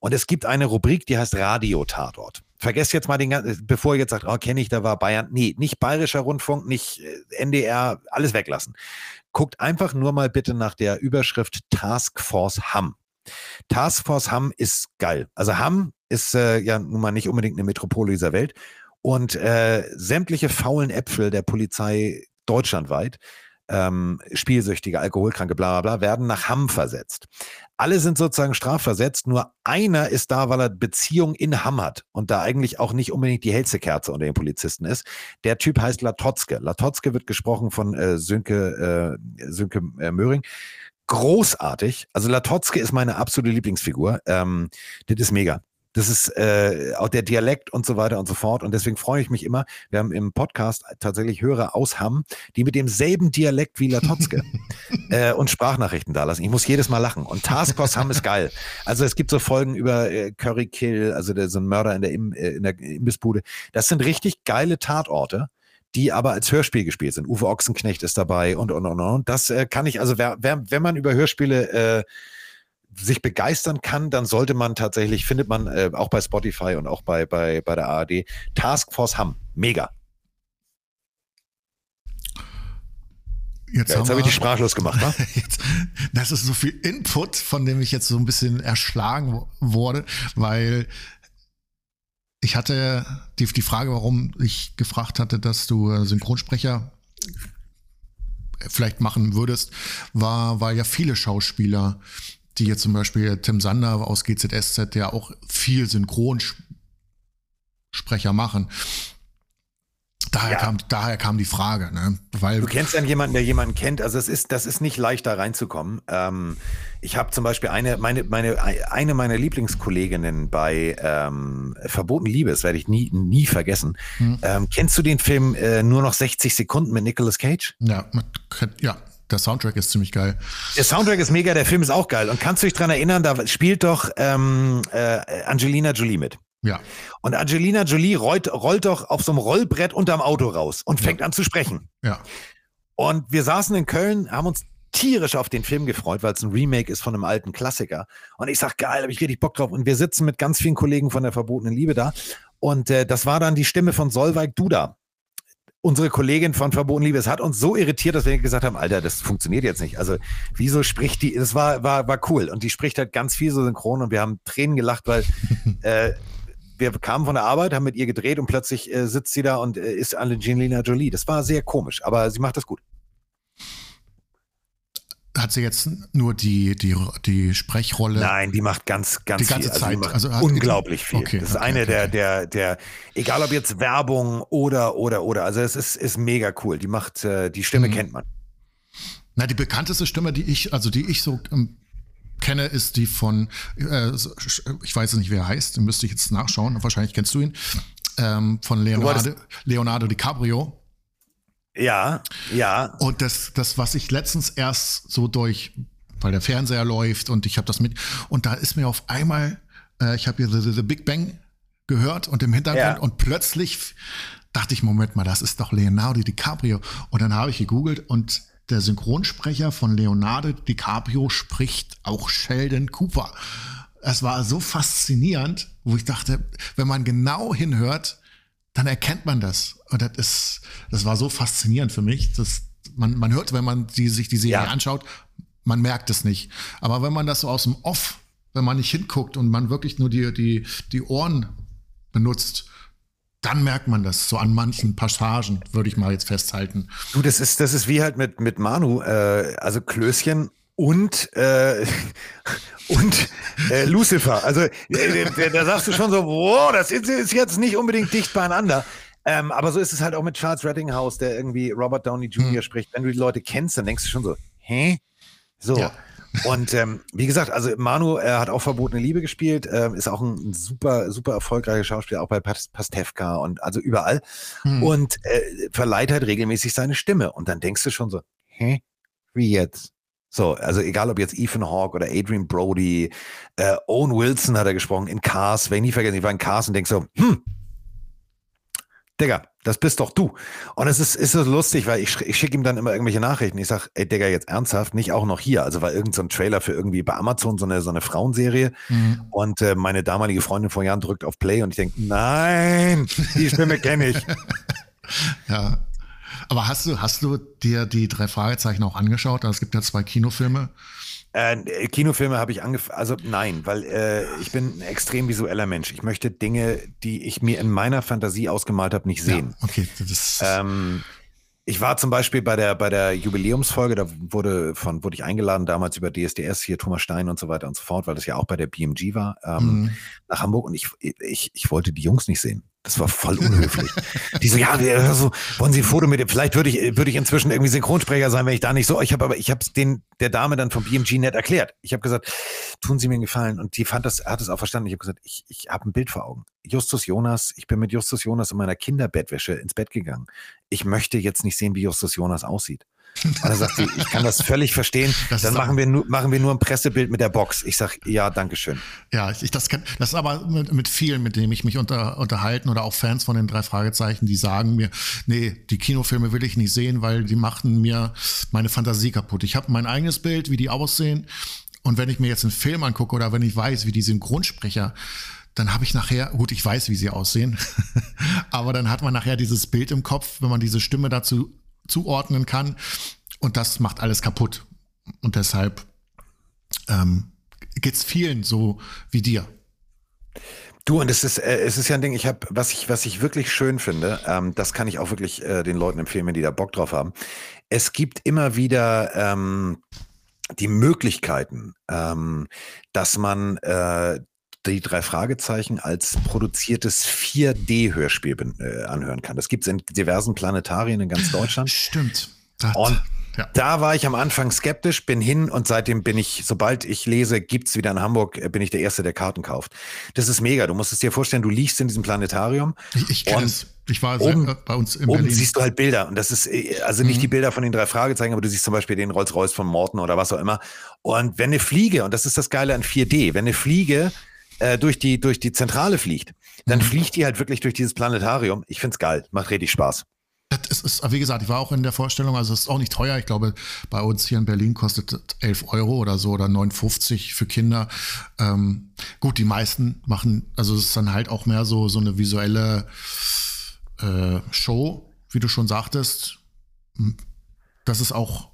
Und es gibt eine Rubrik, die heißt Radio-Tatort. Vergesst jetzt mal den ganzen, bevor ihr jetzt sagt, oh, kenne ich, da war Bayern. Nee, nicht Bayerischer Rundfunk, nicht äh, NDR, alles weglassen. Guckt einfach nur mal bitte nach der Überschrift Task Force Hamm. Taskforce Hamm ist geil. Also Hamm ist äh, ja nun mal nicht unbedingt eine Metropole dieser Welt. Und äh, sämtliche faulen Äpfel der Polizei deutschlandweit ähm, Spielsüchtige, Alkoholkranke, bla bla bla, werden nach Hamm versetzt. Alle sind sozusagen strafversetzt, nur einer ist da, weil er Beziehung in Hamm hat und da eigentlich auch nicht unbedingt die hellste Kerze unter den Polizisten ist. Der Typ heißt Latotzke. Latotzke wird gesprochen von äh, Sönke, äh, Sönke äh, Möhring großartig. Also Latotzke ist meine absolute Lieblingsfigur. Ähm, das ist mega. Das ist äh, auch der Dialekt und so weiter und so fort. Und deswegen freue ich mich immer. Wir haben im Podcast tatsächlich Hörer aus Hamm, die mit demselben Dialekt wie Latotzke äh, und Sprachnachrichten da lassen. Ich muss jedes Mal lachen. Und Taskforce Hamm ist geil. Also es gibt so Folgen über äh, Curry Kill, also der, so ein Mörder in der, Im, äh, in der Imbissbude. Das sind richtig geile Tatorte die aber als Hörspiel gespielt sind. Uwe Ochsenknecht ist dabei und und und und. Das äh, kann ich, also wer, wer, wenn man über Hörspiele äh, sich begeistern kann, dann sollte man tatsächlich, findet man äh, auch bei Spotify und auch bei, bei, bei der ARD, Taskforce Hamm. Mega.
Jetzt, ja, jetzt habe ich die sprachlos gemacht. Ne? Jetzt, das ist so viel Input, von dem ich jetzt so ein bisschen erschlagen wurde, weil ich hatte die, die Frage, warum ich gefragt hatte, dass du äh, Synchronsprecher vielleicht machen würdest, war, weil ja viele Schauspieler die jetzt zum Beispiel Tim Sander aus GZSZ, der auch viel Synchronsprecher machen. Daher, ja. kam, daher kam die Frage, ne?
Weil du kennst dann jemanden, der jemanden kennt. Also es ist, das ist nicht leicht, da reinzukommen. Ähm, ich habe zum Beispiel eine, meine, meine, eine meiner Lieblingskolleginnen bei ähm, Verboten Liebe, das werde ich nie, nie vergessen. Hm. Ähm, kennst du den Film äh, Nur noch 60 Sekunden mit Nicolas Cage?
Ja, ja, der Soundtrack ist ziemlich geil.
Der Soundtrack ist mega, der Film ist auch geil. Und kannst du dich daran erinnern, da spielt doch ähm, äh, Angelina Jolie mit.
Ja.
Und Angelina Jolie rollt, rollt doch auf so einem Rollbrett unterm Auto raus und fängt ja. an zu sprechen.
Ja.
Und wir saßen in Köln, haben uns tierisch auf den Film gefreut, weil es ein Remake ist von einem alten Klassiker. Und ich sag, geil, habe ich richtig Bock drauf. Und wir sitzen mit ganz vielen Kollegen von der verbotenen Liebe da. Und äh, das war dann die Stimme von Solveig Duda unsere Kollegin von Verboten Liebe, es hat uns so irritiert, dass wir gesagt haben, Alter, das funktioniert jetzt nicht. Also, wieso spricht die, das war, war, war cool. Und die spricht halt ganz viel so synchron und wir haben Tränen gelacht, weil äh, wir kamen von der Arbeit, haben mit ihr gedreht und plötzlich äh, sitzt sie da und äh, ist Angelina Jolie. Das war sehr komisch, aber sie macht das gut
hat sie jetzt nur die, die, die Sprechrolle?
Nein, die macht ganz, ganz
die ganze
viel.
Zeit.
Also, also unglaublich viel. Okay, das ist okay, eine okay, der, der, der, egal ob jetzt Werbung oder, oder, oder. Also es ist, ist mega cool. Die macht, äh, die Stimme mhm. kennt man.
Na, die bekannteste Stimme, die ich, also die ich so ähm, kenne, ist die von, äh, ich weiß nicht, wer er heißt, müsste ich jetzt nachschauen. Wahrscheinlich kennst du ihn. Ähm, von Leonardo, Leonardo DiCaprio.
Ja, ja.
Und das, das, was ich letztens erst so durch, weil der Fernseher läuft und ich habe das mit, und da ist mir auf einmal, äh, ich habe hier the, the, Big Bang gehört und im Hintergrund ja. und plötzlich dachte ich, Moment mal, das ist doch Leonardo DiCaprio. Und dann habe ich gegoogelt und der Synchronsprecher von Leonardo DiCaprio spricht auch Sheldon Cooper. Es war so faszinierend, wo ich dachte, wenn man genau hinhört, dann erkennt man das. Und das ist, das war so faszinierend für mich. dass man, man hört, wenn man die, sich die Serie ja. anschaut, man merkt es nicht. Aber wenn man das so aus dem Off, wenn man nicht hinguckt und man wirklich nur die, die, die Ohren benutzt, dann merkt man das so an manchen Passagen, würde ich mal jetzt festhalten.
Du, das ist, das ist wie halt mit, mit Manu, äh, also Klößchen und, äh, und äh, Lucifer. Also äh, da sagst du schon so, wow, das ist, ist jetzt nicht unbedingt dicht beieinander. Ähm, aber so ist es halt auch mit Charles Rettinghaus, der irgendwie Robert Downey Jr. Hm. spricht. Wenn du die Leute kennst, dann denkst du schon so, hä? So. Ja. Und ähm, wie gesagt, also Manu er hat auch Verbotene Liebe gespielt, äh, ist auch ein super, super erfolgreicher Schauspieler, auch bei Pastewka und also überall. Hm. Und äh, verleiht halt regelmäßig seine Stimme. Und dann denkst du schon so, hä? Wie jetzt? So, also egal ob jetzt Ethan Hawke oder Adrian Brody, äh, Owen Wilson hat er gesprochen in Cars, wenn ich nie vergessen, ich war in Cars und denk so, hm, Digga, das bist doch du. Und es ist, ist so lustig, weil ich, ich schicke ihm dann immer irgendwelche Nachrichten. Ich sag, ey Digga, jetzt ernsthaft, nicht auch noch hier. Also war irgendein so Trailer für irgendwie bei Amazon so eine, so eine Frauenserie. Mhm. Und äh, meine damalige Freundin vor Jahren drückt auf Play und ich denke, nein, die Stimme kenne ich.
ja. Aber hast du, hast du dir die drei Fragezeichen auch angeschaut? Also es gibt ja zwei Kinofilme.
Äh, Kinofilme habe ich angefangen, also nein, weil äh, ich bin ein extrem visueller Mensch. Ich möchte Dinge, die ich mir in meiner Fantasie ausgemalt habe, nicht sehen.
Ja, okay, das ähm,
ich war zum Beispiel bei der, bei der Jubiläumsfolge, da wurde von, wurde ich eingeladen, damals über DSDS, hier Thomas Stein und so weiter und so fort, weil das ja auch bei der BMG war, ähm, mhm. nach Hamburg und ich, ich, ich wollte die Jungs nicht sehen. Das war voll unhöflich. die so, ja, so, wollen Sie ein Foto mit dem? Vielleicht würde ich, würde ich inzwischen irgendwie Synchronsprecher sein, wenn ich da nicht so. Ich habe aber, ich habe es der Dame dann vom BMG nett erklärt. Ich habe gesagt, tun Sie mir einen Gefallen. Und die fand das, hat es auch verstanden. Ich habe gesagt, ich, ich habe ein Bild vor Augen. Justus Jonas, ich bin mit Justus Jonas in meiner Kinderbettwäsche ins Bett gegangen. Ich möchte jetzt nicht sehen, wie Justus Jonas aussieht. Und dann sagt sie, ich kann das völlig verstehen. Das dann machen wir, nur, machen wir nur ein Pressebild mit der Box. Ich sage, ja, danke schön.
Ja, ich, das, kann, das ist aber mit, mit vielen, mit denen ich mich unter, unterhalten oder auch Fans von den drei Fragezeichen, die sagen mir, nee, die Kinofilme will ich nicht sehen, weil die machen mir meine Fantasie kaputt. Ich habe mein eigenes Bild, wie die aussehen. Und wenn ich mir jetzt einen Film angucke oder wenn ich weiß, wie die Synchronsprecher dann habe ich nachher, gut, ich weiß, wie sie aussehen, aber dann hat man nachher dieses Bild im Kopf, wenn man diese Stimme dazu zuordnen kann. Und das macht alles kaputt. Und deshalb ähm, geht es vielen so wie dir.
Du, und es ist, äh, es ist ja ein Ding, ich habe, was ich, was ich wirklich schön finde, ähm, das kann ich auch wirklich äh, den Leuten empfehlen, wenn die da Bock drauf haben. Es gibt immer wieder ähm, die Möglichkeiten, ähm, dass man äh, die drei Fragezeichen als produziertes 4D-Hörspiel äh, anhören kann. Das gibt es in diversen Planetarien in ganz Deutschland.
Stimmt.
Das, und ja. da war ich am Anfang skeptisch, bin hin und seitdem bin ich, sobald ich lese, gibt es wieder in Hamburg, äh, bin ich der Erste, der Karten kauft. Das ist mega. Du musst es dir vorstellen, du liegst in diesem Planetarium.
Ich, ich kenne es. Ich war
oben, bei uns in oben Berlin. siehst du halt Bilder und das ist äh, also nicht mhm. die Bilder von den drei Fragezeichen, aber du siehst zum Beispiel den Rolls-Royce von Morton oder was auch immer. Und wenn eine Fliege, und das ist das Geile an 4D, wenn eine Fliege äh, durch, die, durch die Zentrale fliegt, dann mhm. fliegt die halt wirklich durch dieses Planetarium. Ich find's geil, macht richtig Spaß.
Es ist, wie gesagt, ich war auch in der Vorstellung, also es ist auch nicht teuer. Ich glaube, bei uns hier in Berlin kostet es 11 Euro oder so oder 9,50 für Kinder. Ähm, gut, die meisten machen, also es ist dann halt auch mehr so, so eine visuelle äh, Show, wie du schon sagtest. Das ist auch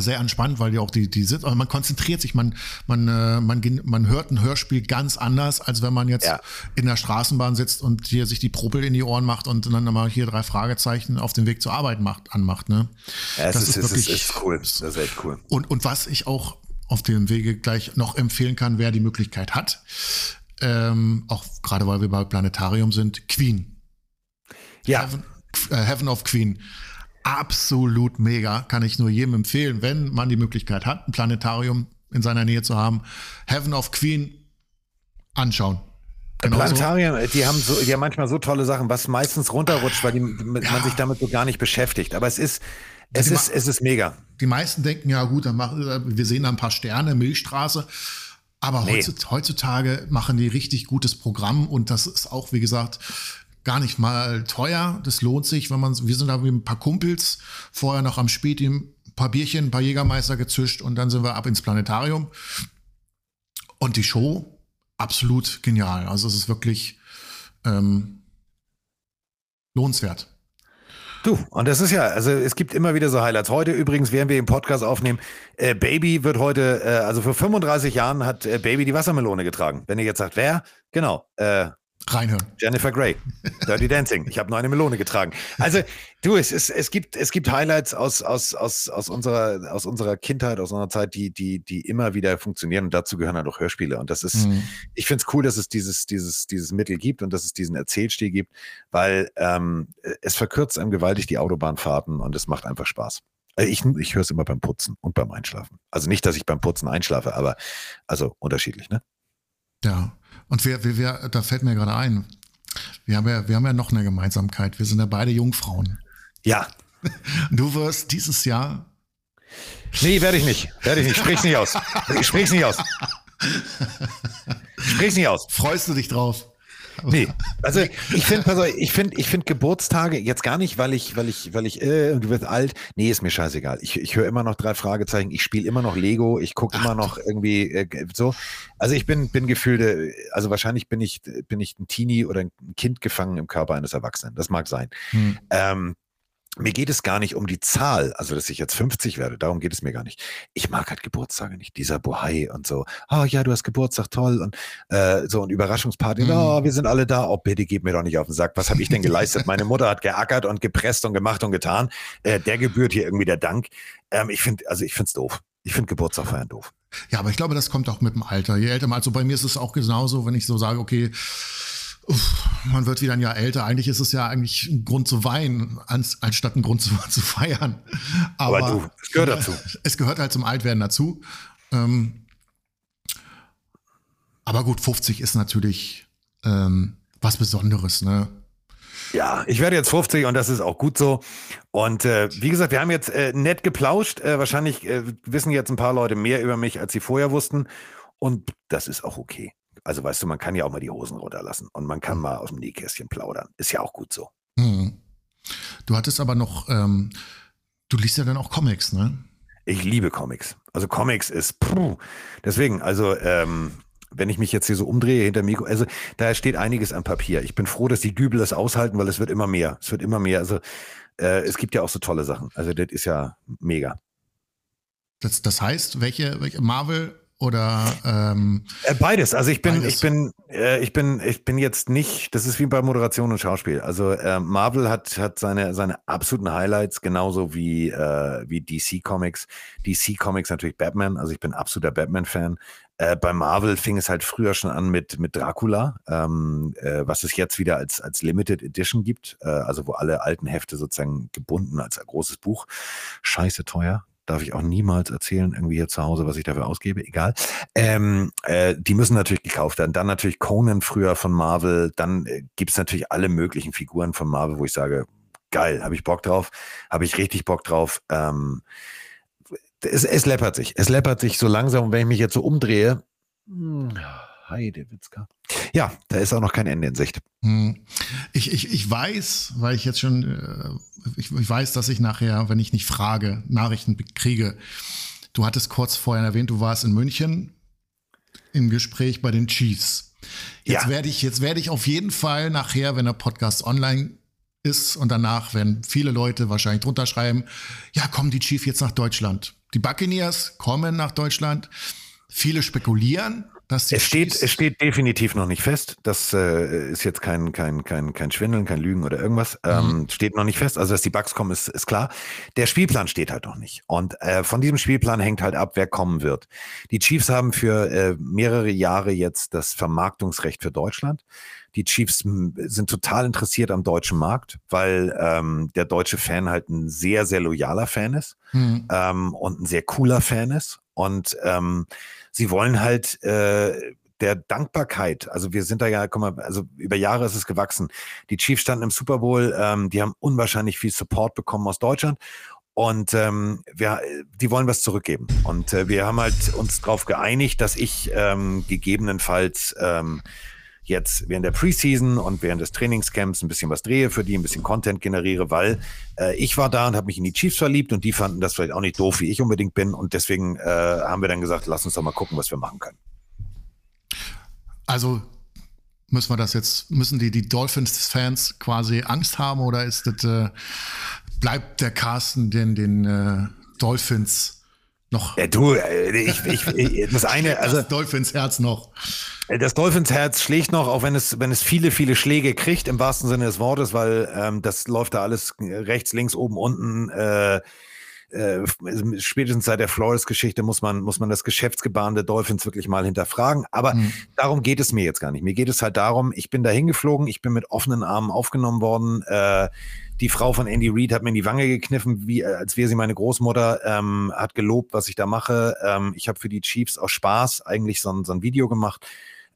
sehr entspannt, weil ja auch die, die sitzt, also man konzentriert sich, man, man, äh, man, man hört ein Hörspiel ganz anders, als wenn man jetzt ja. in der Straßenbahn sitzt und hier sich die Propel in die Ohren macht und dann mal hier drei Fragezeichen auf dem Weg zur Arbeit macht, anmacht. Ne?
Ja, das ist, ist, wirklich ist, ist cool. Das ist echt cool.
Und, und was ich auch auf dem Wege gleich noch empfehlen kann, wer die Möglichkeit hat, ähm, auch gerade weil wir bei Planetarium sind, Queen. Ja. Heaven, äh, Heaven of Queen absolut mega. Kann ich nur jedem empfehlen, wenn man die Möglichkeit hat, ein Planetarium in seiner Nähe zu haben. Heaven of Queen anschauen.
Genau Planetarium, die haben so, die haben manchmal so tolle Sachen, was meistens runterrutscht, weil die, ja. man sich damit so gar nicht beschäftigt. Aber es ist, es ist, es ist mega.
Die meisten denken, ja gut, dann machen, wir sehen da ein paar Sterne, Milchstraße. Aber nee. heutzutage machen die richtig gutes Programm und das ist auch, wie gesagt, gar nicht mal teuer. Das lohnt sich, wenn man, wir sind da wie ein paar Kumpels, vorher noch am Späti ein paar Bierchen, ein paar Jägermeister gezischt und dann sind wir ab ins Planetarium. Und die Show, absolut genial. Also es ist wirklich ähm, lohnenswert.
Du, und das ist ja, also es gibt immer wieder so Highlights. Heute übrigens, während wir den Podcast aufnehmen, äh, Baby wird heute, äh, also vor 35 Jahren hat äh, Baby die Wassermelone getragen. Wenn ihr jetzt sagt, wer? Genau, äh,
Reinhören.
Jennifer Grey, Dirty Dancing. Ich habe nur eine Melone getragen. Also, du, es, es, es, gibt, es gibt Highlights aus, aus, aus, aus, unserer, aus unserer Kindheit, aus unserer Zeit, die, die, die immer wieder funktionieren. Und dazu gehören halt auch Hörspiele. Und das ist, mhm. ich finde es cool, dass es dieses, dieses, dieses Mittel gibt und dass es diesen Erzählstil gibt, weil ähm, es verkürzt einem gewaltig die Autobahnfahrten und es macht einfach Spaß. Also ich, ich höre es immer beim Putzen und beim Einschlafen. Also nicht, dass ich beim Putzen einschlafe, aber also unterschiedlich, ne?
Ja. Und wir, wir, wir, da fällt mir gerade ein, wir haben, ja, wir haben ja noch eine Gemeinsamkeit. Wir sind ja beide Jungfrauen.
Ja.
Du wirst dieses Jahr.
Nee, werde ich nicht. Werde ich nicht. Sprich's nicht aus. Ich sprich's nicht aus. Sprich's nicht aus.
Freust du dich drauf?
Nee, also ich finde, also ich finde, ich finde Geburtstage jetzt gar nicht, weil ich, weil ich, weil ich, äh, du wirst alt. Nee, ist mir scheißegal. Ich, ich höre immer noch drei Fragezeichen. Ich spiele immer noch Lego. Ich gucke immer noch irgendwie äh, so. Also ich bin, bin gefühlte, also wahrscheinlich bin ich, bin ich ein Teenie oder ein Kind gefangen im Körper eines Erwachsenen. Das mag sein. Hm. Ähm, mir geht es gar nicht um die Zahl, also dass ich jetzt 50 werde, darum geht es mir gar nicht. Ich mag halt Geburtstage nicht, dieser Bohai und so. Oh ja, du hast Geburtstag, toll und äh, so ein Überraschungsparty. Mhm. Oh, wir sind alle da. Oh, bitte gib mir doch nicht auf den Sack. Was habe ich denn geleistet? Meine Mutter hat geackert und gepresst und gemacht und getan. Äh, der gebührt hier irgendwie der Dank. Ähm, ich finde, also ich finde es doof. Ich finde Geburtstag feiern doof.
Ja, aber ich glaube, das kommt auch mit dem Alter. Je älter man, also bei mir ist es auch genauso, wenn ich so sage, okay, Uff, man wird wieder ein Jahr älter. Eigentlich ist es ja eigentlich ein Grund zu weinen, anstatt ein Grund zu, zu feiern.
Aber, Aber du, es gehört dazu.
Es gehört halt zum Altwerden dazu. Ähm, aber gut, 50 ist natürlich ähm, was Besonderes, ne?
Ja, ich werde jetzt 50 und das ist auch gut so. Und äh, wie gesagt, wir haben jetzt äh, nett geplauscht. Äh, wahrscheinlich äh, wissen jetzt ein paar Leute mehr über mich, als sie vorher wussten. Und das ist auch okay. Also weißt du, man kann ja auch mal die Hosen runterlassen und man kann hm. mal aus dem Nähkästchen plaudern. Ist ja auch gut so. Hm.
Du hattest aber noch, ähm, du liest ja dann auch Comics, ne?
Ich liebe Comics. Also Comics ist, puh. deswegen, also ähm, wenn ich mich jetzt hier so umdrehe hinter Mikro, also da steht einiges am Papier. Ich bin froh, dass die Dübel das aushalten, weil es wird immer mehr. Es wird immer mehr. Also äh, es gibt ja auch so tolle Sachen. Also das ist ja mega.
Das, das heißt, welche, welche Marvel oder ähm,
äh, beides. Also ich bin, beides. ich bin, äh, ich bin, ich bin jetzt nicht. Das ist wie bei Moderation und Schauspiel. Also äh, Marvel hat hat seine seine absoluten Highlights genauso wie äh, wie DC Comics. DC Comics natürlich Batman. Also ich bin absoluter Batman-Fan. Äh, bei Marvel fing es halt früher schon an mit, mit Dracula, ähm, äh, was es jetzt wieder als, als Limited Edition gibt, also wo alle alten Hefte sozusagen gebunden als ein großes Buch. Scheiße teuer, darf ich auch niemals erzählen, irgendwie hier zu Hause, was ich dafür ausgebe, egal. Ähm, äh, die müssen natürlich gekauft werden. Dann natürlich Conan früher von Marvel. Dann äh, gibt es natürlich alle möglichen Figuren von Marvel, wo ich sage, geil, habe ich Bock drauf, habe ich richtig Bock drauf. Ähm, es, es läppert sich. Es läppert sich so langsam. Und wenn ich mich jetzt so umdrehe, hm, Heide Witzka. Ja, da ist auch noch kein Ende in Sicht. Hm.
Ich, ich, ich weiß, weil ich jetzt schon, äh, ich, ich weiß, dass ich nachher, wenn ich nicht frage, Nachrichten kriege. Du hattest kurz vorher erwähnt, du warst in München im Gespräch bei den Chiefs. Jetzt ja. werde ich, jetzt werde ich auf jeden Fall nachher, wenn der Podcast online ist und danach werden viele Leute wahrscheinlich drunter schreiben, ja, kommen die Chiefs jetzt nach Deutschland. Die Buccaneers kommen nach Deutschland. Viele spekulieren,
dass es steht, es steht definitiv noch nicht fest. Das äh, ist jetzt kein, kein, kein, kein Schwindeln, kein Lügen oder irgendwas. Mhm. Ähm, steht noch nicht fest. Also, dass die Bugs kommen, ist, ist klar. Der Spielplan steht halt noch nicht. Und äh, von diesem Spielplan hängt halt ab, wer kommen wird. Die Chiefs haben für äh, mehrere Jahre jetzt das Vermarktungsrecht für Deutschland. Die Chiefs sind total interessiert am deutschen Markt, weil ähm, der deutsche Fan halt ein sehr, sehr loyaler Fan ist mhm. ähm, und ein sehr cooler Fan ist. Und ähm, sie wollen halt äh, der Dankbarkeit, also wir sind da ja, guck mal, also über Jahre ist es gewachsen. Die Chiefs standen im Super Bowl, ähm, die haben unwahrscheinlich viel Support bekommen aus Deutschland und ähm, wir, die wollen was zurückgeben. Und äh, wir haben halt uns darauf geeinigt, dass ich ähm, gegebenenfalls ähm, jetzt während der Preseason und während des Trainingscamps ein bisschen was drehe für die, ein bisschen Content generiere, weil äh, ich war da und habe mich in die Chiefs verliebt und die fanden das vielleicht auch nicht doof, wie ich unbedingt bin. Und deswegen äh, haben wir dann gesagt, lass uns doch mal gucken, was wir machen können.
Also müssen wir das jetzt, müssen die, die Dolphins-Fans quasi Angst haben oder ist das, äh, bleibt der Carsten den, den äh, Dolphins noch?
Ja, du, äh, ich, ich, ich, das eine, also. Das
Dolphins-Herz noch.
Das Dolphins-Herz schlägt noch, auch wenn es, wenn es viele, viele Schläge kriegt, im wahrsten Sinne des Wortes, weil ähm, das läuft da alles rechts, links, oben, unten. Äh, äh, spätestens seit der Flores-Geschichte muss man, muss man das Geschäftsgebaren der Dolphins wirklich mal hinterfragen. Aber mhm. darum geht es mir jetzt gar nicht. Mir geht es halt darum, ich bin da hingeflogen, ich bin mit offenen Armen aufgenommen worden. Äh, die Frau von Andy Reid hat mir in die Wange gekniffen, wie, äh, als wäre sie meine Großmutter, ähm, hat gelobt, was ich da mache. Ähm, ich habe für die Chiefs aus Spaß eigentlich so ein, so ein Video gemacht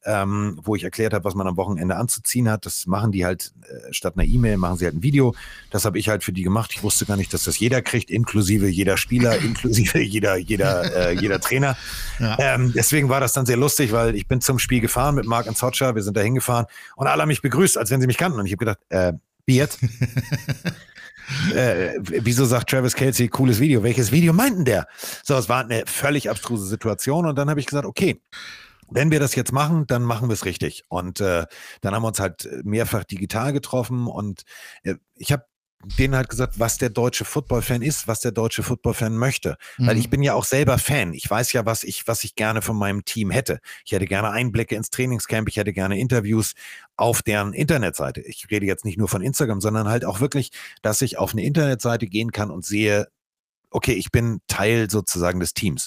ähm, wo ich erklärt habe, was man am Wochenende anzuziehen hat. Das machen die halt äh, statt einer E-Mail, machen sie halt ein Video. Das habe ich halt für die gemacht. Ich wusste gar nicht, dass das jeder kriegt, inklusive jeder Spieler, inklusive jeder, jeder, äh, jeder Trainer. Ja. Ähm, deswegen war das dann sehr lustig, weil ich bin zum Spiel gefahren mit Mark und Socha. Wir sind da hingefahren und alle haben mich begrüßt, als wenn sie mich kannten. Und ich habe gedacht, äh, wie jetzt? äh, wieso sagt Travis Kelsey, cooles Video? Welches Video meinten der? So, es war eine völlig abstruse Situation und dann habe ich gesagt, okay, wenn wir das jetzt machen, dann machen wir es richtig. Und äh, dann haben wir uns halt mehrfach digital getroffen und äh, ich habe denen halt gesagt, was der deutsche Football-Fan ist, was der deutsche Football-Fan möchte. Mhm. Weil ich bin ja auch selber Fan. Ich weiß ja, was ich, was ich gerne von meinem Team hätte. Ich hätte gerne Einblicke ins Trainingscamp, ich hätte gerne Interviews auf deren Internetseite. Ich rede jetzt nicht nur von Instagram, sondern halt auch wirklich, dass ich auf eine Internetseite gehen kann und sehe, okay, ich bin Teil sozusagen des Teams.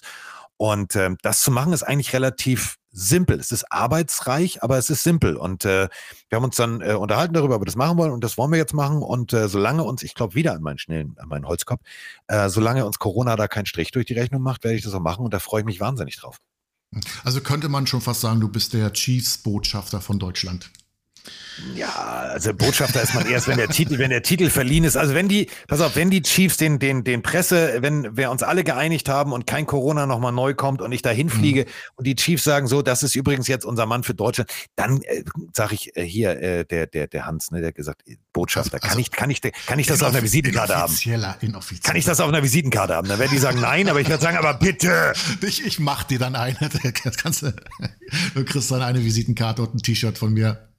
Und äh, das zu machen ist eigentlich relativ simpel. Es ist arbeitsreich, aber es ist simpel. Und äh, wir haben uns dann äh, unterhalten darüber, ob wir das machen wollen. Und das wollen wir jetzt machen. Und äh, solange uns, ich glaube wieder an meinen schnellen, an meinen Holzkopf, äh, solange uns Corona da keinen Strich durch die Rechnung macht, werde ich das auch machen. Und da freue ich mich wahnsinnig drauf.
Also könnte man schon fast sagen, du bist der Chiefs-Botschafter von Deutschland.
Ja, also Botschafter ist man erst, wenn der Titel, wenn der Titel verliehen ist. Also wenn die, pass auf, wenn die Chiefs den, den, den Presse, wenn wir uns alle geeinigt haben und kein Corona nochmal neu kommt und ich da hinfliege mhm. und die Chiefs sagen so, das ist übrigens jetzt unser Mann für Deutschland, dann äh, sage ich äh, hier, äh, der, der, der Hans, ne, der hat gesagt, äh, Botschafter, also, kann ich, kann ich, kann ich das auf einer Visitenkarte haben? Kann ich das auf einer Visitenkarte haben? Dann werden die sagen, nein, aber ich werde sagen, aber bitte.
Ich, ich mach dir dann eine. Das kannst du, du kriegst dann eine Visitenkarte und ein T-Shirt von mir.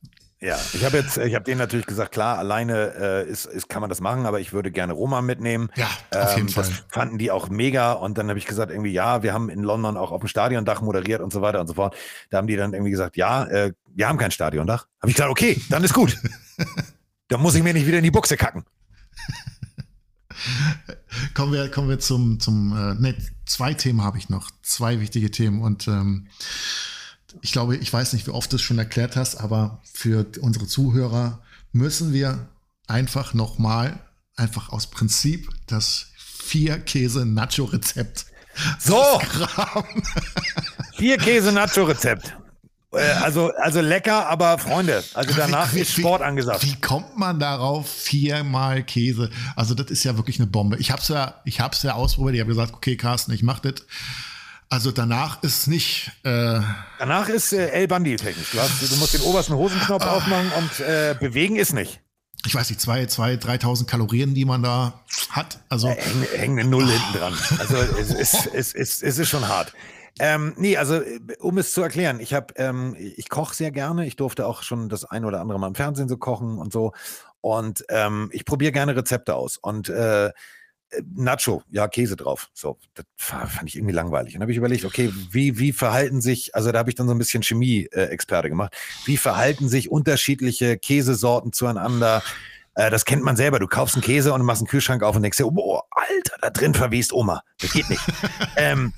Ja, ich habe jetzt, ich habe denen natürlich gesagt, klar, alleine äh, ist, ist, kann man das machen, aber ich würde gerne Roma mitnehmen.
Ja, auf jeden
ähm,
Fall.
Das fanden die auch mega. Und dann habe ich gesagt, irgendwie, ja, wir haben in London auch auf dem Stadiondach moderiert und so weiter und so fort. Da haben die dann irgendwie gesagt, ja, äh, wir haben kein Stadiondach. Habe ich gesagt, okay, dann ist gut. dann muss ich mir nicht wieder in die Buchse kacken.
kommen wir, kommen wir zum, zum äh, ne, zwei Themen habe ich noch, zwei wichtige Themen und ähm, ich glaube, ich weiß nicht, wie oft du es schon erklärt hast, aber für unsere Zuhörer müssen wir einfach nochmal, einfach aus Prinzip, das Vier-Käse-Nacho-Rezept.
So! Vier-Käse-Nacho-Rezept. Äh, also, also lecker, aber Freunde, also danach wie, ist Sport angesagt.
Wie kommt man darauf? Viermal Käse. Also, das ist ja wirklich eine Bombe. Ich habe es ja, ich hab's ja ausprobiert. Ich habe gesagt, okay, Carsten, ich mach das. Also danach ist nicht. Äh
danach ist äh, El Bandi technisch. Du, hast, du, musst den obersten Hosenknopf ah. aufmachen und äh, bewegen ist nicht.
Ich weiß nicht, zwei, zwei, 3000 Kalorien, die man da hat. Also
äh, hängt eine Null oh. hinten dran. Also es, es, es, es, es ist schon hart. Ähm, nee, also um es zu erklären, ich habe, ähm, ich koche sehr gerne. Ich durfte auch schon das ein oder andere Mal im Fernsehen so kochen und so. Und ähm, ich probiere gerne Rezepte aus. Und äh, Nacho, ja, Käse drauf. So, das fand ich irgendwie langweilig. Und dann habe ich überlegt, okay, wie, wie verhalten sich, also da habe ich dann so ein bisschen Chemie-Experte gemacht, wie verhalten sich unterschiedliche Käsesorten zueinander? Äh, das kennt man selber. Du kaufst einen Käse und machst einen Kühlschrank auf und denkst dir, oh, Alter, da drin verwest Oma. Das geht nicht. ähm,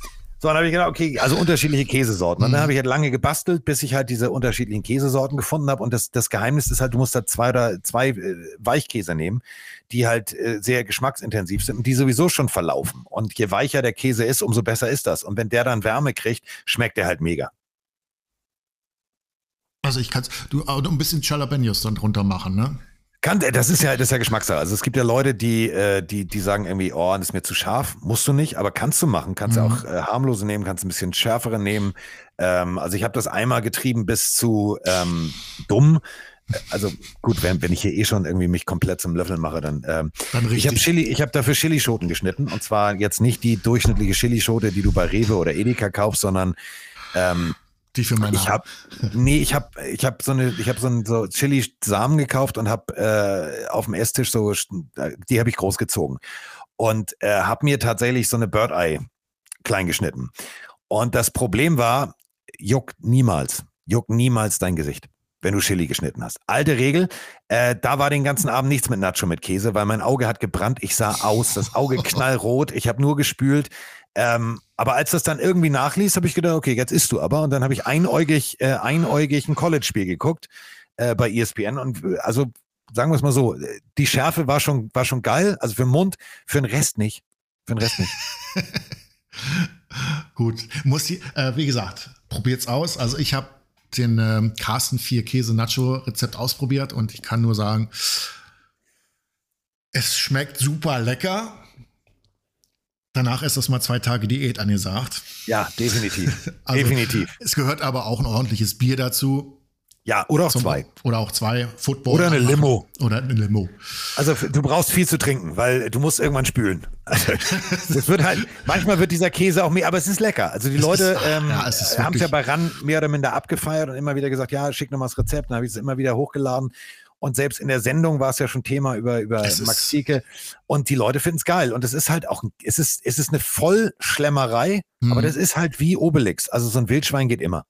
so, dann habe ich gedacht, okay, also unterschiedliche Käsesorten. Und dann mhm. habe ich halt lange gebastelt, bis ich halt diese unterschiedlichen Käsesorten gefunden habe. Und das, das Geheimnis ist halt, du musst da zwei oder zwei äh, Weichkäse nehmen, die halt äh, sehr geschmacksintensiv sind und die sowieso schon verlaufen. Und je weicher der Käse ist, umso besser ist das. Und wenn der dann Wärme kriegt, schmeckt der halt mega.
Also ich kann du ein bisschen Jalapenos dann drunter machen, ne?
Kann, das ist ja, das ist ja Geschmackssache. Also es gibt ja Leute, die, äh, die, die sagen irgendwie, oh, das ist mir zu scharf. Musst du nicht, aber kannst du machen. Kannst du mhm. auch äh, harmlose nehmen, kannst ein bisschen schärfere nehmen. Ähm, also ich habe das einmal getrieben bis zu ähm, dumm. Also gut, wenn, wenn ich hier eh schon irgendwie mich komplett zum Löffeln mache, dann, ähm, dann ich habe Chili, ich habe dafür Chilischoten geschnitten. Und zwar jetzt nicht die durchschnittliche Chilischote, die du bei Rewe oder Edeka kaufst, sondern ähm,
die für meine
Ich habe nee, ich habe ich habe so eine ich habe so einen so Chili Samen gekauft und habe äh, auf dem Esstisch so die habe ich groß gezogen und äh, habe mir tatsächlich so eine Bird Eye klein geschnitten. Und das Problem war, juckt niemals, juckt niemals dein Gesicht wenn du Chili geschnitten hast. Alte Regel, äh, da war den ganzen Abend nichts mit Nacho mit Käse, weil mein Auge hat gebrannt, ich sah aus, das Auge knallrot, ich habe nur gespült. Ähm, aber als das dann irgendwie nachließ, habe ich gedacht, okay, jetzt isst du aber. Und dann habe ich einäugig, äh, einäugig ein College-Spiel geguckt äh, bei ESPN. Und äh, also sagen wir es mal so, die Schärfe war schon, war schon geil. Also für den Mund, für den Rest nicht. Für den Rest nicht.
Gut, muss die, äh, wie gesagt, probiert's aus. Also ich habe den ähm, Carsten 4 Käse Nacho Rezept ausprobiert und ich kann nur sagen, es schmeckt super lecker. Danach ist das mal zwei Tage Diät angesagt.
Ja, definitiv. also, definitiv.
Es gehört aber auch ein ordentliches Bier dazu.
Ja, oder auch Zum, zwei.
Oder auch zwei Football.
Oder eine Limo.
Oder eine Limo.
Also du brauchst viel zu trinken, weil du musst irgendwann spülen. Also, das wird halt, manchmal wird dieser Käse auch mehr, aber es ist lecker. Also die es Leute ist, ähm, ja, haben es ja bei RAN mehr oder minder abgefeiert und immer wieder gesagt, ja, schick nochmal das Rezept. Dann habe ich es immer wieder hochgeladen. Und selbst in der Sendung war es ja schon Thema über, über Max Zieke. Und die Leute finden es geil. Und es ist halt auch, es ist, es ist eine Vollschlemmerei, mhm. aber das ist halt wie Obelix. Also so ein Wildschwein geht immer.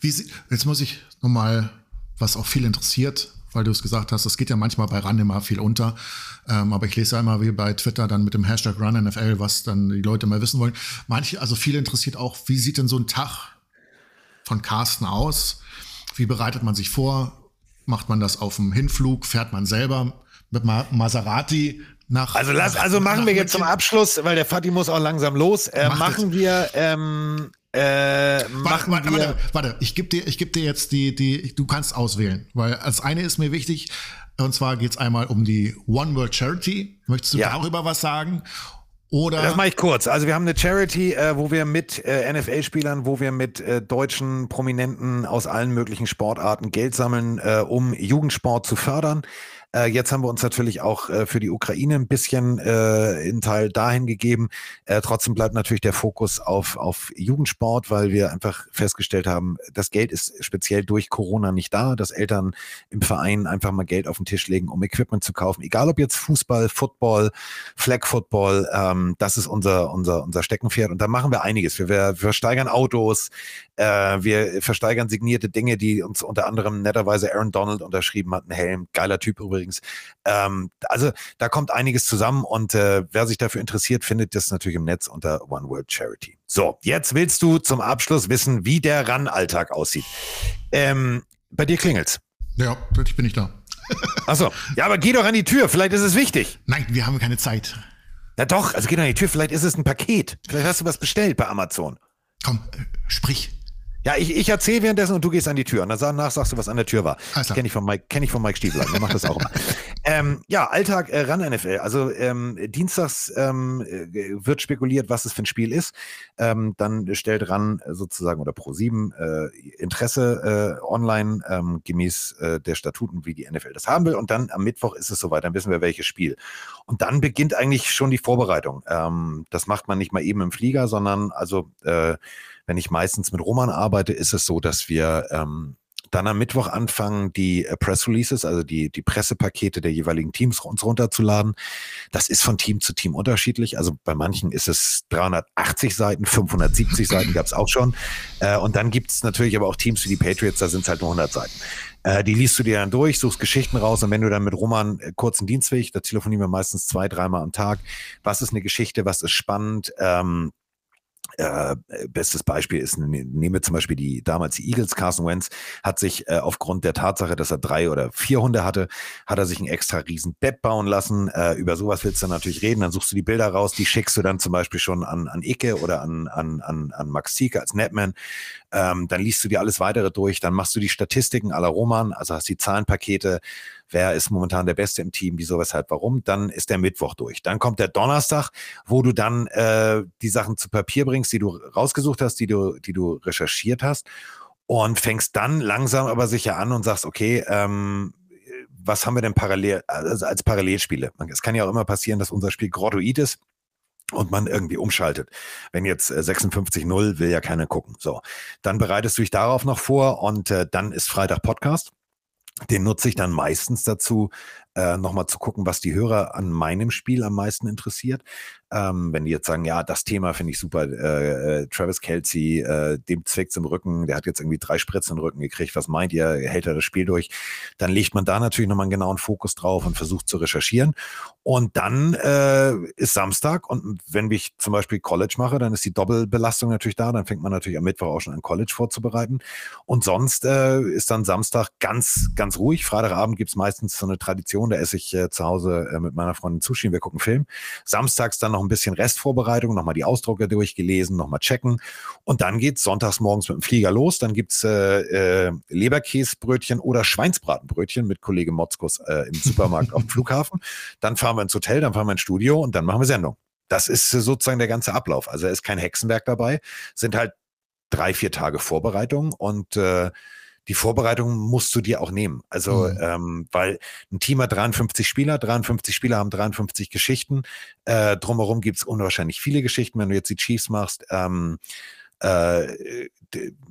Wie sie, jetzt muss ich nochmal, was auch viel interessiert, weil du es gesagt hast, es geht ja manchmal bei RAN immer viel unter. Ähm, aber ich lese ja immer wie bei Twitter dann mit dem Hashtag RunNFL, was dann die Leute mal wissen wollen. Manche, also viele interessiert auch, wie sieht denn so ein Tag von Carsten aus? Wie bereitet man sich vor? Macht man das auf dem Hinflug? Fährt man selber mit Maserati nach?
Also lass, also machen wir jetzt zum Abschluss, weil der Fatih muss auch langsam los. Äh, machen wir ähm, äh,
warte, warte, warte, warte, ich gebe dir, ich geb dir jetzt die, die, du kannst auswählen, weil als eine ist mir wichtig, und zwar geht es einmal um die One World Charity. Möchtest du ja. darüber was sagen? Oder
das mache ich kurz. Also wir haben eine Charity, äh, wo wir mit äh, NFL-Spielern, wo wir mit äh, deutschen Prominenten aus allen möglichen Sportarten Geld sammeln, äh, um Jugendsport zu fördern. Äh, jetzt haben wir uns natürlich auch äh, für die Ukraine ein bisschen äh, in Teil dahin gegeben. Äh, trotzdem bleibt natürlich der Fokus auf, auf Jugendsport, weil wir einfach festgestellt haben, das Geld ist speziell durch Corona nicht da, dass Eltern im Verein einfach mal Geld auf den Tisch legen, um Equipment zu kaufen. Egal ob jetzt Fußball, Football, Flag Football, ähm, das ist unser, unser, unser Steckenpferd. Und da machen wir einiges. Wir, wir versteigern Autos, äh, wir versteigern signierte Dinge, die uns unter anderem netterweise Aaron Donald unterschrieben hat, ein Helm, geiler Typ übrigens übrigens. Ähm, also da kommt einiges zusammen und äh, wer sich dafür interessiert, findet das natürlich im Netz unter One World Charity. So, jetzt willst du zum Abschluss wissen, wie der RAN-Alltag aussieht. Ähm, bei dir klingelt's.
Ja, plötzlich bin ich da.
Achso, ja, aber geh doch an die Tür, vielleicht ist es wichtig.
Nein, wir haben keine Zeit.
Na doch, also geh doch an die Tür, vielleicht ist es ein Paket. Vielleicht hast du was bestellt bei Amazon.
Komm, äh, sprich.
Ja, ich, ich erzähle währenddessen und du gehst an die Tür und danach sagst du, was an der Tür war. Also. Kenne ich von Mike, kenn ich von Mike Stiefel. Der macht das auch immer. ähm, ja, Alltag äh, ran NFL. Also ähm, dienstags ähm, äh, wird spekuliert, was es für ein Spiel ist. Ähm, dann stellt ran sozusagen oder Pro7 äh, Interesse äh, online ähm, gemäß äh, der Statuten, wie die NFL das haben will. Und dann am Mittwoch ist es soweit, dann wissen wir, welches Spiel. Und dann beginnt eigentlich schon die Vorbereitung. Ähm, das macht man nicht mal eben im Flieger, sondern also äh, wenn ich meistens mit Roman arbeite, ist es so, dass wir ähm, dann am Mittwoch anfangen, die äh, Press Releases, also die, die Pressepakete der jeweiligen Teams uns runterzuladen. Das ist von Team zu Team unterschiedlich. Also bei manchen ist es 380 Seiten, 570 Seiten gab es auch schon. Äh, und dann gibt es natürlich aber auch Teams wie die Patriots, da sind es halt nur 100 Seiten. Äh, die liest du dir dann durch, suchst Geschichten raus und wenn du dann mit Roman äh, kurzen Dienstweg, da telefonieren wir meistens zwei, dreimal am Tag. Was ist eine Geschichte? Was ist spannend? Ähm, äh, bestes Beispiel ist, ne, nehmen wir zum Beispiel die damals die Eagles, Carson Wentz hat sich äh, aufgrund der Tatsache, dass er drei oder vier Hunde hatte, hat er sich ein extra riesen Bett bauen lassen. Äh, über sowas willst du natürlich reden, dann suchst du die Bilder raus, die schickst du dann zum Beispiel schon an, an Icke oder an, an, an, an Max Zieke als Netman. Ähm, dann liest du dir alles weitere durch, dann machst du die Statistiken aller Roman, also hast die Zahlenpakete, wer ist momentan der Beste im Team, wieso, weshalb, warum. Dann ist der Mittwoch durch. Dann kommt der Donnerstag, wo du dann äh, die Sachen zu Papier bringst, die du rausgesucht hast, die du, die du recherchiert hast und fängst dann langsam aber sicher an und sagst, okay, ähm, was haben wir denn parallel, also als Parallelspiele? Es kann ja auch immer passieren, dass unser Spiel grottoid ist und man irgendwie umschaltet. Wenn jetzt 56-0 äh, will ja keiner gucken. So, dann bereitest du dich darauf noch vor und äh, dann ist Freitag Podcast. Den nutze ich dann meistens dazu, äh, nochmal zu gucken, was die Hörer an meinem Spiel am meisten interessiert. Ähm, wenn die jetzt sagen, ja, das Thema finde ich super, äh, äh, Travis Kelsey, äh, dem zwickt im Rücken, der hat jetzt irgendwie drei Spritzen im Rücken gekriegt, was meint ihr, hält er das Spiel durch? Dann legt man da natürlich nochmal einen genauen Fokus drauf und versucht zu recherchieren. Und dann äh, ist Samstag und wenn ich zum Beispiel College mache, dann ist die Doppelbelastung natürlich da, dann fängt man natürlich am Mittwoch auch schon an College vorzubereiten. Und sonst äh, ist dann Samstag ganz, ganz ruhig. Freitagabend gibt es meistens so eine Tradition, da esse ich äh, zu Hause äh, mit meiner Freundin Sushi, wir gucken Film. Samstags dann noch ein bisschen Restvorbereitung, nochmal die Ausdrucke durchgelesen, nochmal checken. Und dann geht es sonntags morgens mit dem Flieger los. Dann gibt es äh, äh, Leberkäsbrötchen oder Schweinsbratenbrötchen mit Kollege Motzkus äh, im Supermarkt auf dem Flughafen. Dann fahren wir ins Hotel, dann fahren wir ins Studio und dann machen wir Sendung. Das ist sozusagen der ganze Ablauf. Also ist kein Hexenwerk dabei, sind halt drei, vier Tage Vorbereitung und äh, die Vorbereitung musst du dir auch nehmen. Also, mhm. ähm, weil ein Team hat 53 Spieler, 53 Spieler haben 53 Geschichten. Äh, drumherum gibt es unwahrscheinlich viele Geschichten, wenn du jetzt die Chiefs machst. Ähm, äh,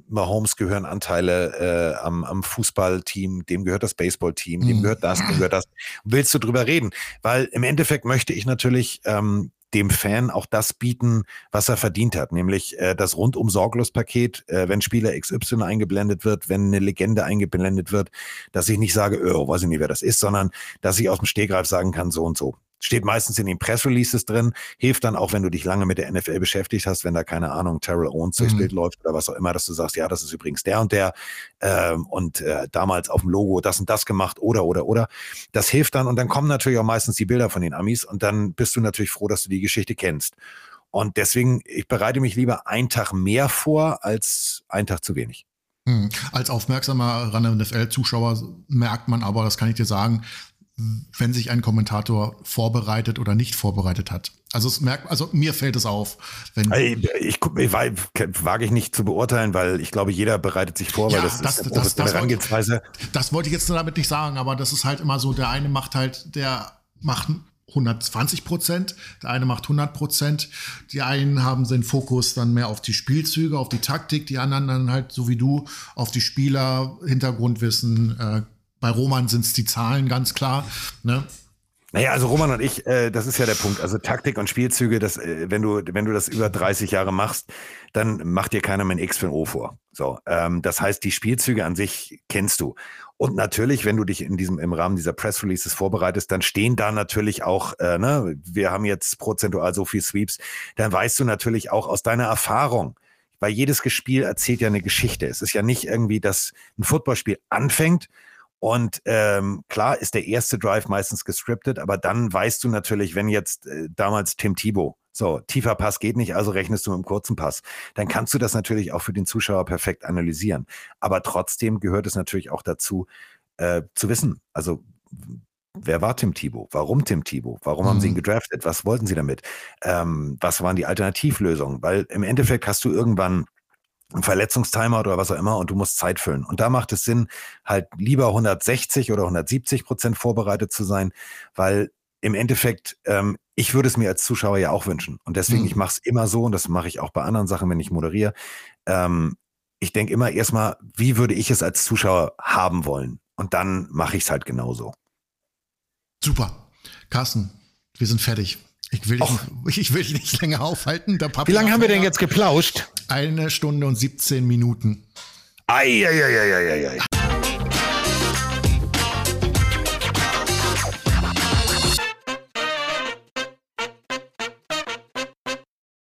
Mahomes gehören Anteile äh, am, am Fußballteam, dem gehört das Baseballteam, dem mhm. gehört das, dem gehört das. Willst du drüber reden? Weil im Endeffekt möchte ich natürlich ähm, dem Fan auch das bieten, was er verdient hat, nämlich äh, das rundum sorglos Paket, äh, wenn Spieler XY eingeblendet wird, wenn eine Legende eingeblendet wird, dass ich nicht sage, oh, weiß ich nicht, wer das ist, sondern dass ich aus dem Stegreif sagen kann, so und so. Steht meistens in den Pressreleases drin, hilft dann auch, wenn du dich lange mit der NFL beschäftigt hast, wenn da keine Ahnung, Terrell Owens durchs mhm. Bild läuft oder was auch immer, dass du sagst, ja, das ist übrigens der und der ähm, und äh, damals auf dem Logo das und das gemacht oder oder oder. Das hilft dann und dann kommen natürlich auch meistens die Bilder von den Amis und dann bist du natürlich froh, dass du die Geschichte kennst. Und deswegen, ich bereite mich lieber einen Tag mehr vor als einen Tag zu wenig.
Hm. Als aufmerksamer RAN-NFL-Zuschauer merkt man aber, das kann ich dir sagen, wenn sich ein Kommentator vorbereitet oder nicht vorbereitet hat. Also es merkt, also mir fällt es auf, wenn
ich, ich, ich wage ich nicht zu beurteilen, weil ich glaube, jeder bereitet sich vor, ja, weil das, das ist das,
das, Herangehensweise. Das wollte ich jetzt damit nicht sagen, aber das ist halt immer so, der eine macht halt, der macht 120 Prozent, der eine macht 100 Prozent. Die einen haben den Fokus dann mehr auf die Spielzüge, auf die Taktik, die anderen dann halt so wie du auf die Spieler, Hintergrundwissen, äh, bei Roman sind es die Zahlen ganz klar. Ne?
Naja, also Roman und ich, äh, das ist ja der Punkt. Also Taktik und Spielzüge, das, äh, wenn du, wenn du das über 30 Jahre machst, dann macht dir keiner mehr ein X für ein O vor. So, ähm, das heißt, die Spielzüge an sich kennst du. Und natürlich, wenn du dich in diesem, im Rahmen dieser Press Releases vorbereitest, dann stehen da natürlich auch, äh, ne, wir haben jetzt prozentual so viel Sweeps, dann weißt du natürlich auch aus deiner Erfahrung, weil jedes Spiel erzählt ja eine Geschichte. Es ist ja nicht irgendwie, dass ein Footballspiel anfängt und ähm, klar ist der erste Drive meistens gescriptet, aber dann weißt du natürlich, wenn jetzt äh, damals Tim Thibault, so, tiefer Pass geht nicht, also rechnest du mit einem kurzen Pass, dann kannst du das natürlich auch für den Zuschauer perfekt analysieren. Aber trotzdem gehört es natürlich auch dazu, äh, zu wissen, also wer war Tim Thibault? Warum Tim Thibault? Warum mhm. haben sie ihn mhm. gedraftet? Was wollten sie damit? Ähm, was waren die Alternativlösungen? Weil im Endeffekt hast du irgendwann Verletzungstimer oder was auch immer und du musst Zeit füllen. Und da macht es Sinn, halt lieber 160 oder 170 Prozent vorbereitet zu sein, weil im Endeffekt, ähm, ich würde es mir als Zuschauer ja auch wünschen. Und deswegen, mhm. ich mache es immer so, und das mache ich auch bei anderen Sachen, wenn ich moderiere. Ähm, ich denke immer erstmal, wie würde ich es als Zuschauer haben wollen? Und dann mache ich es halt genauso.
Super. Carsten, wir sind fertig. Ich will, dich, ich will dich nicht länger aufhalten.
Wie lange haben wir denn jetzt geplauscht?
Eine Stunde und 17 Minuten.
Eieieiei.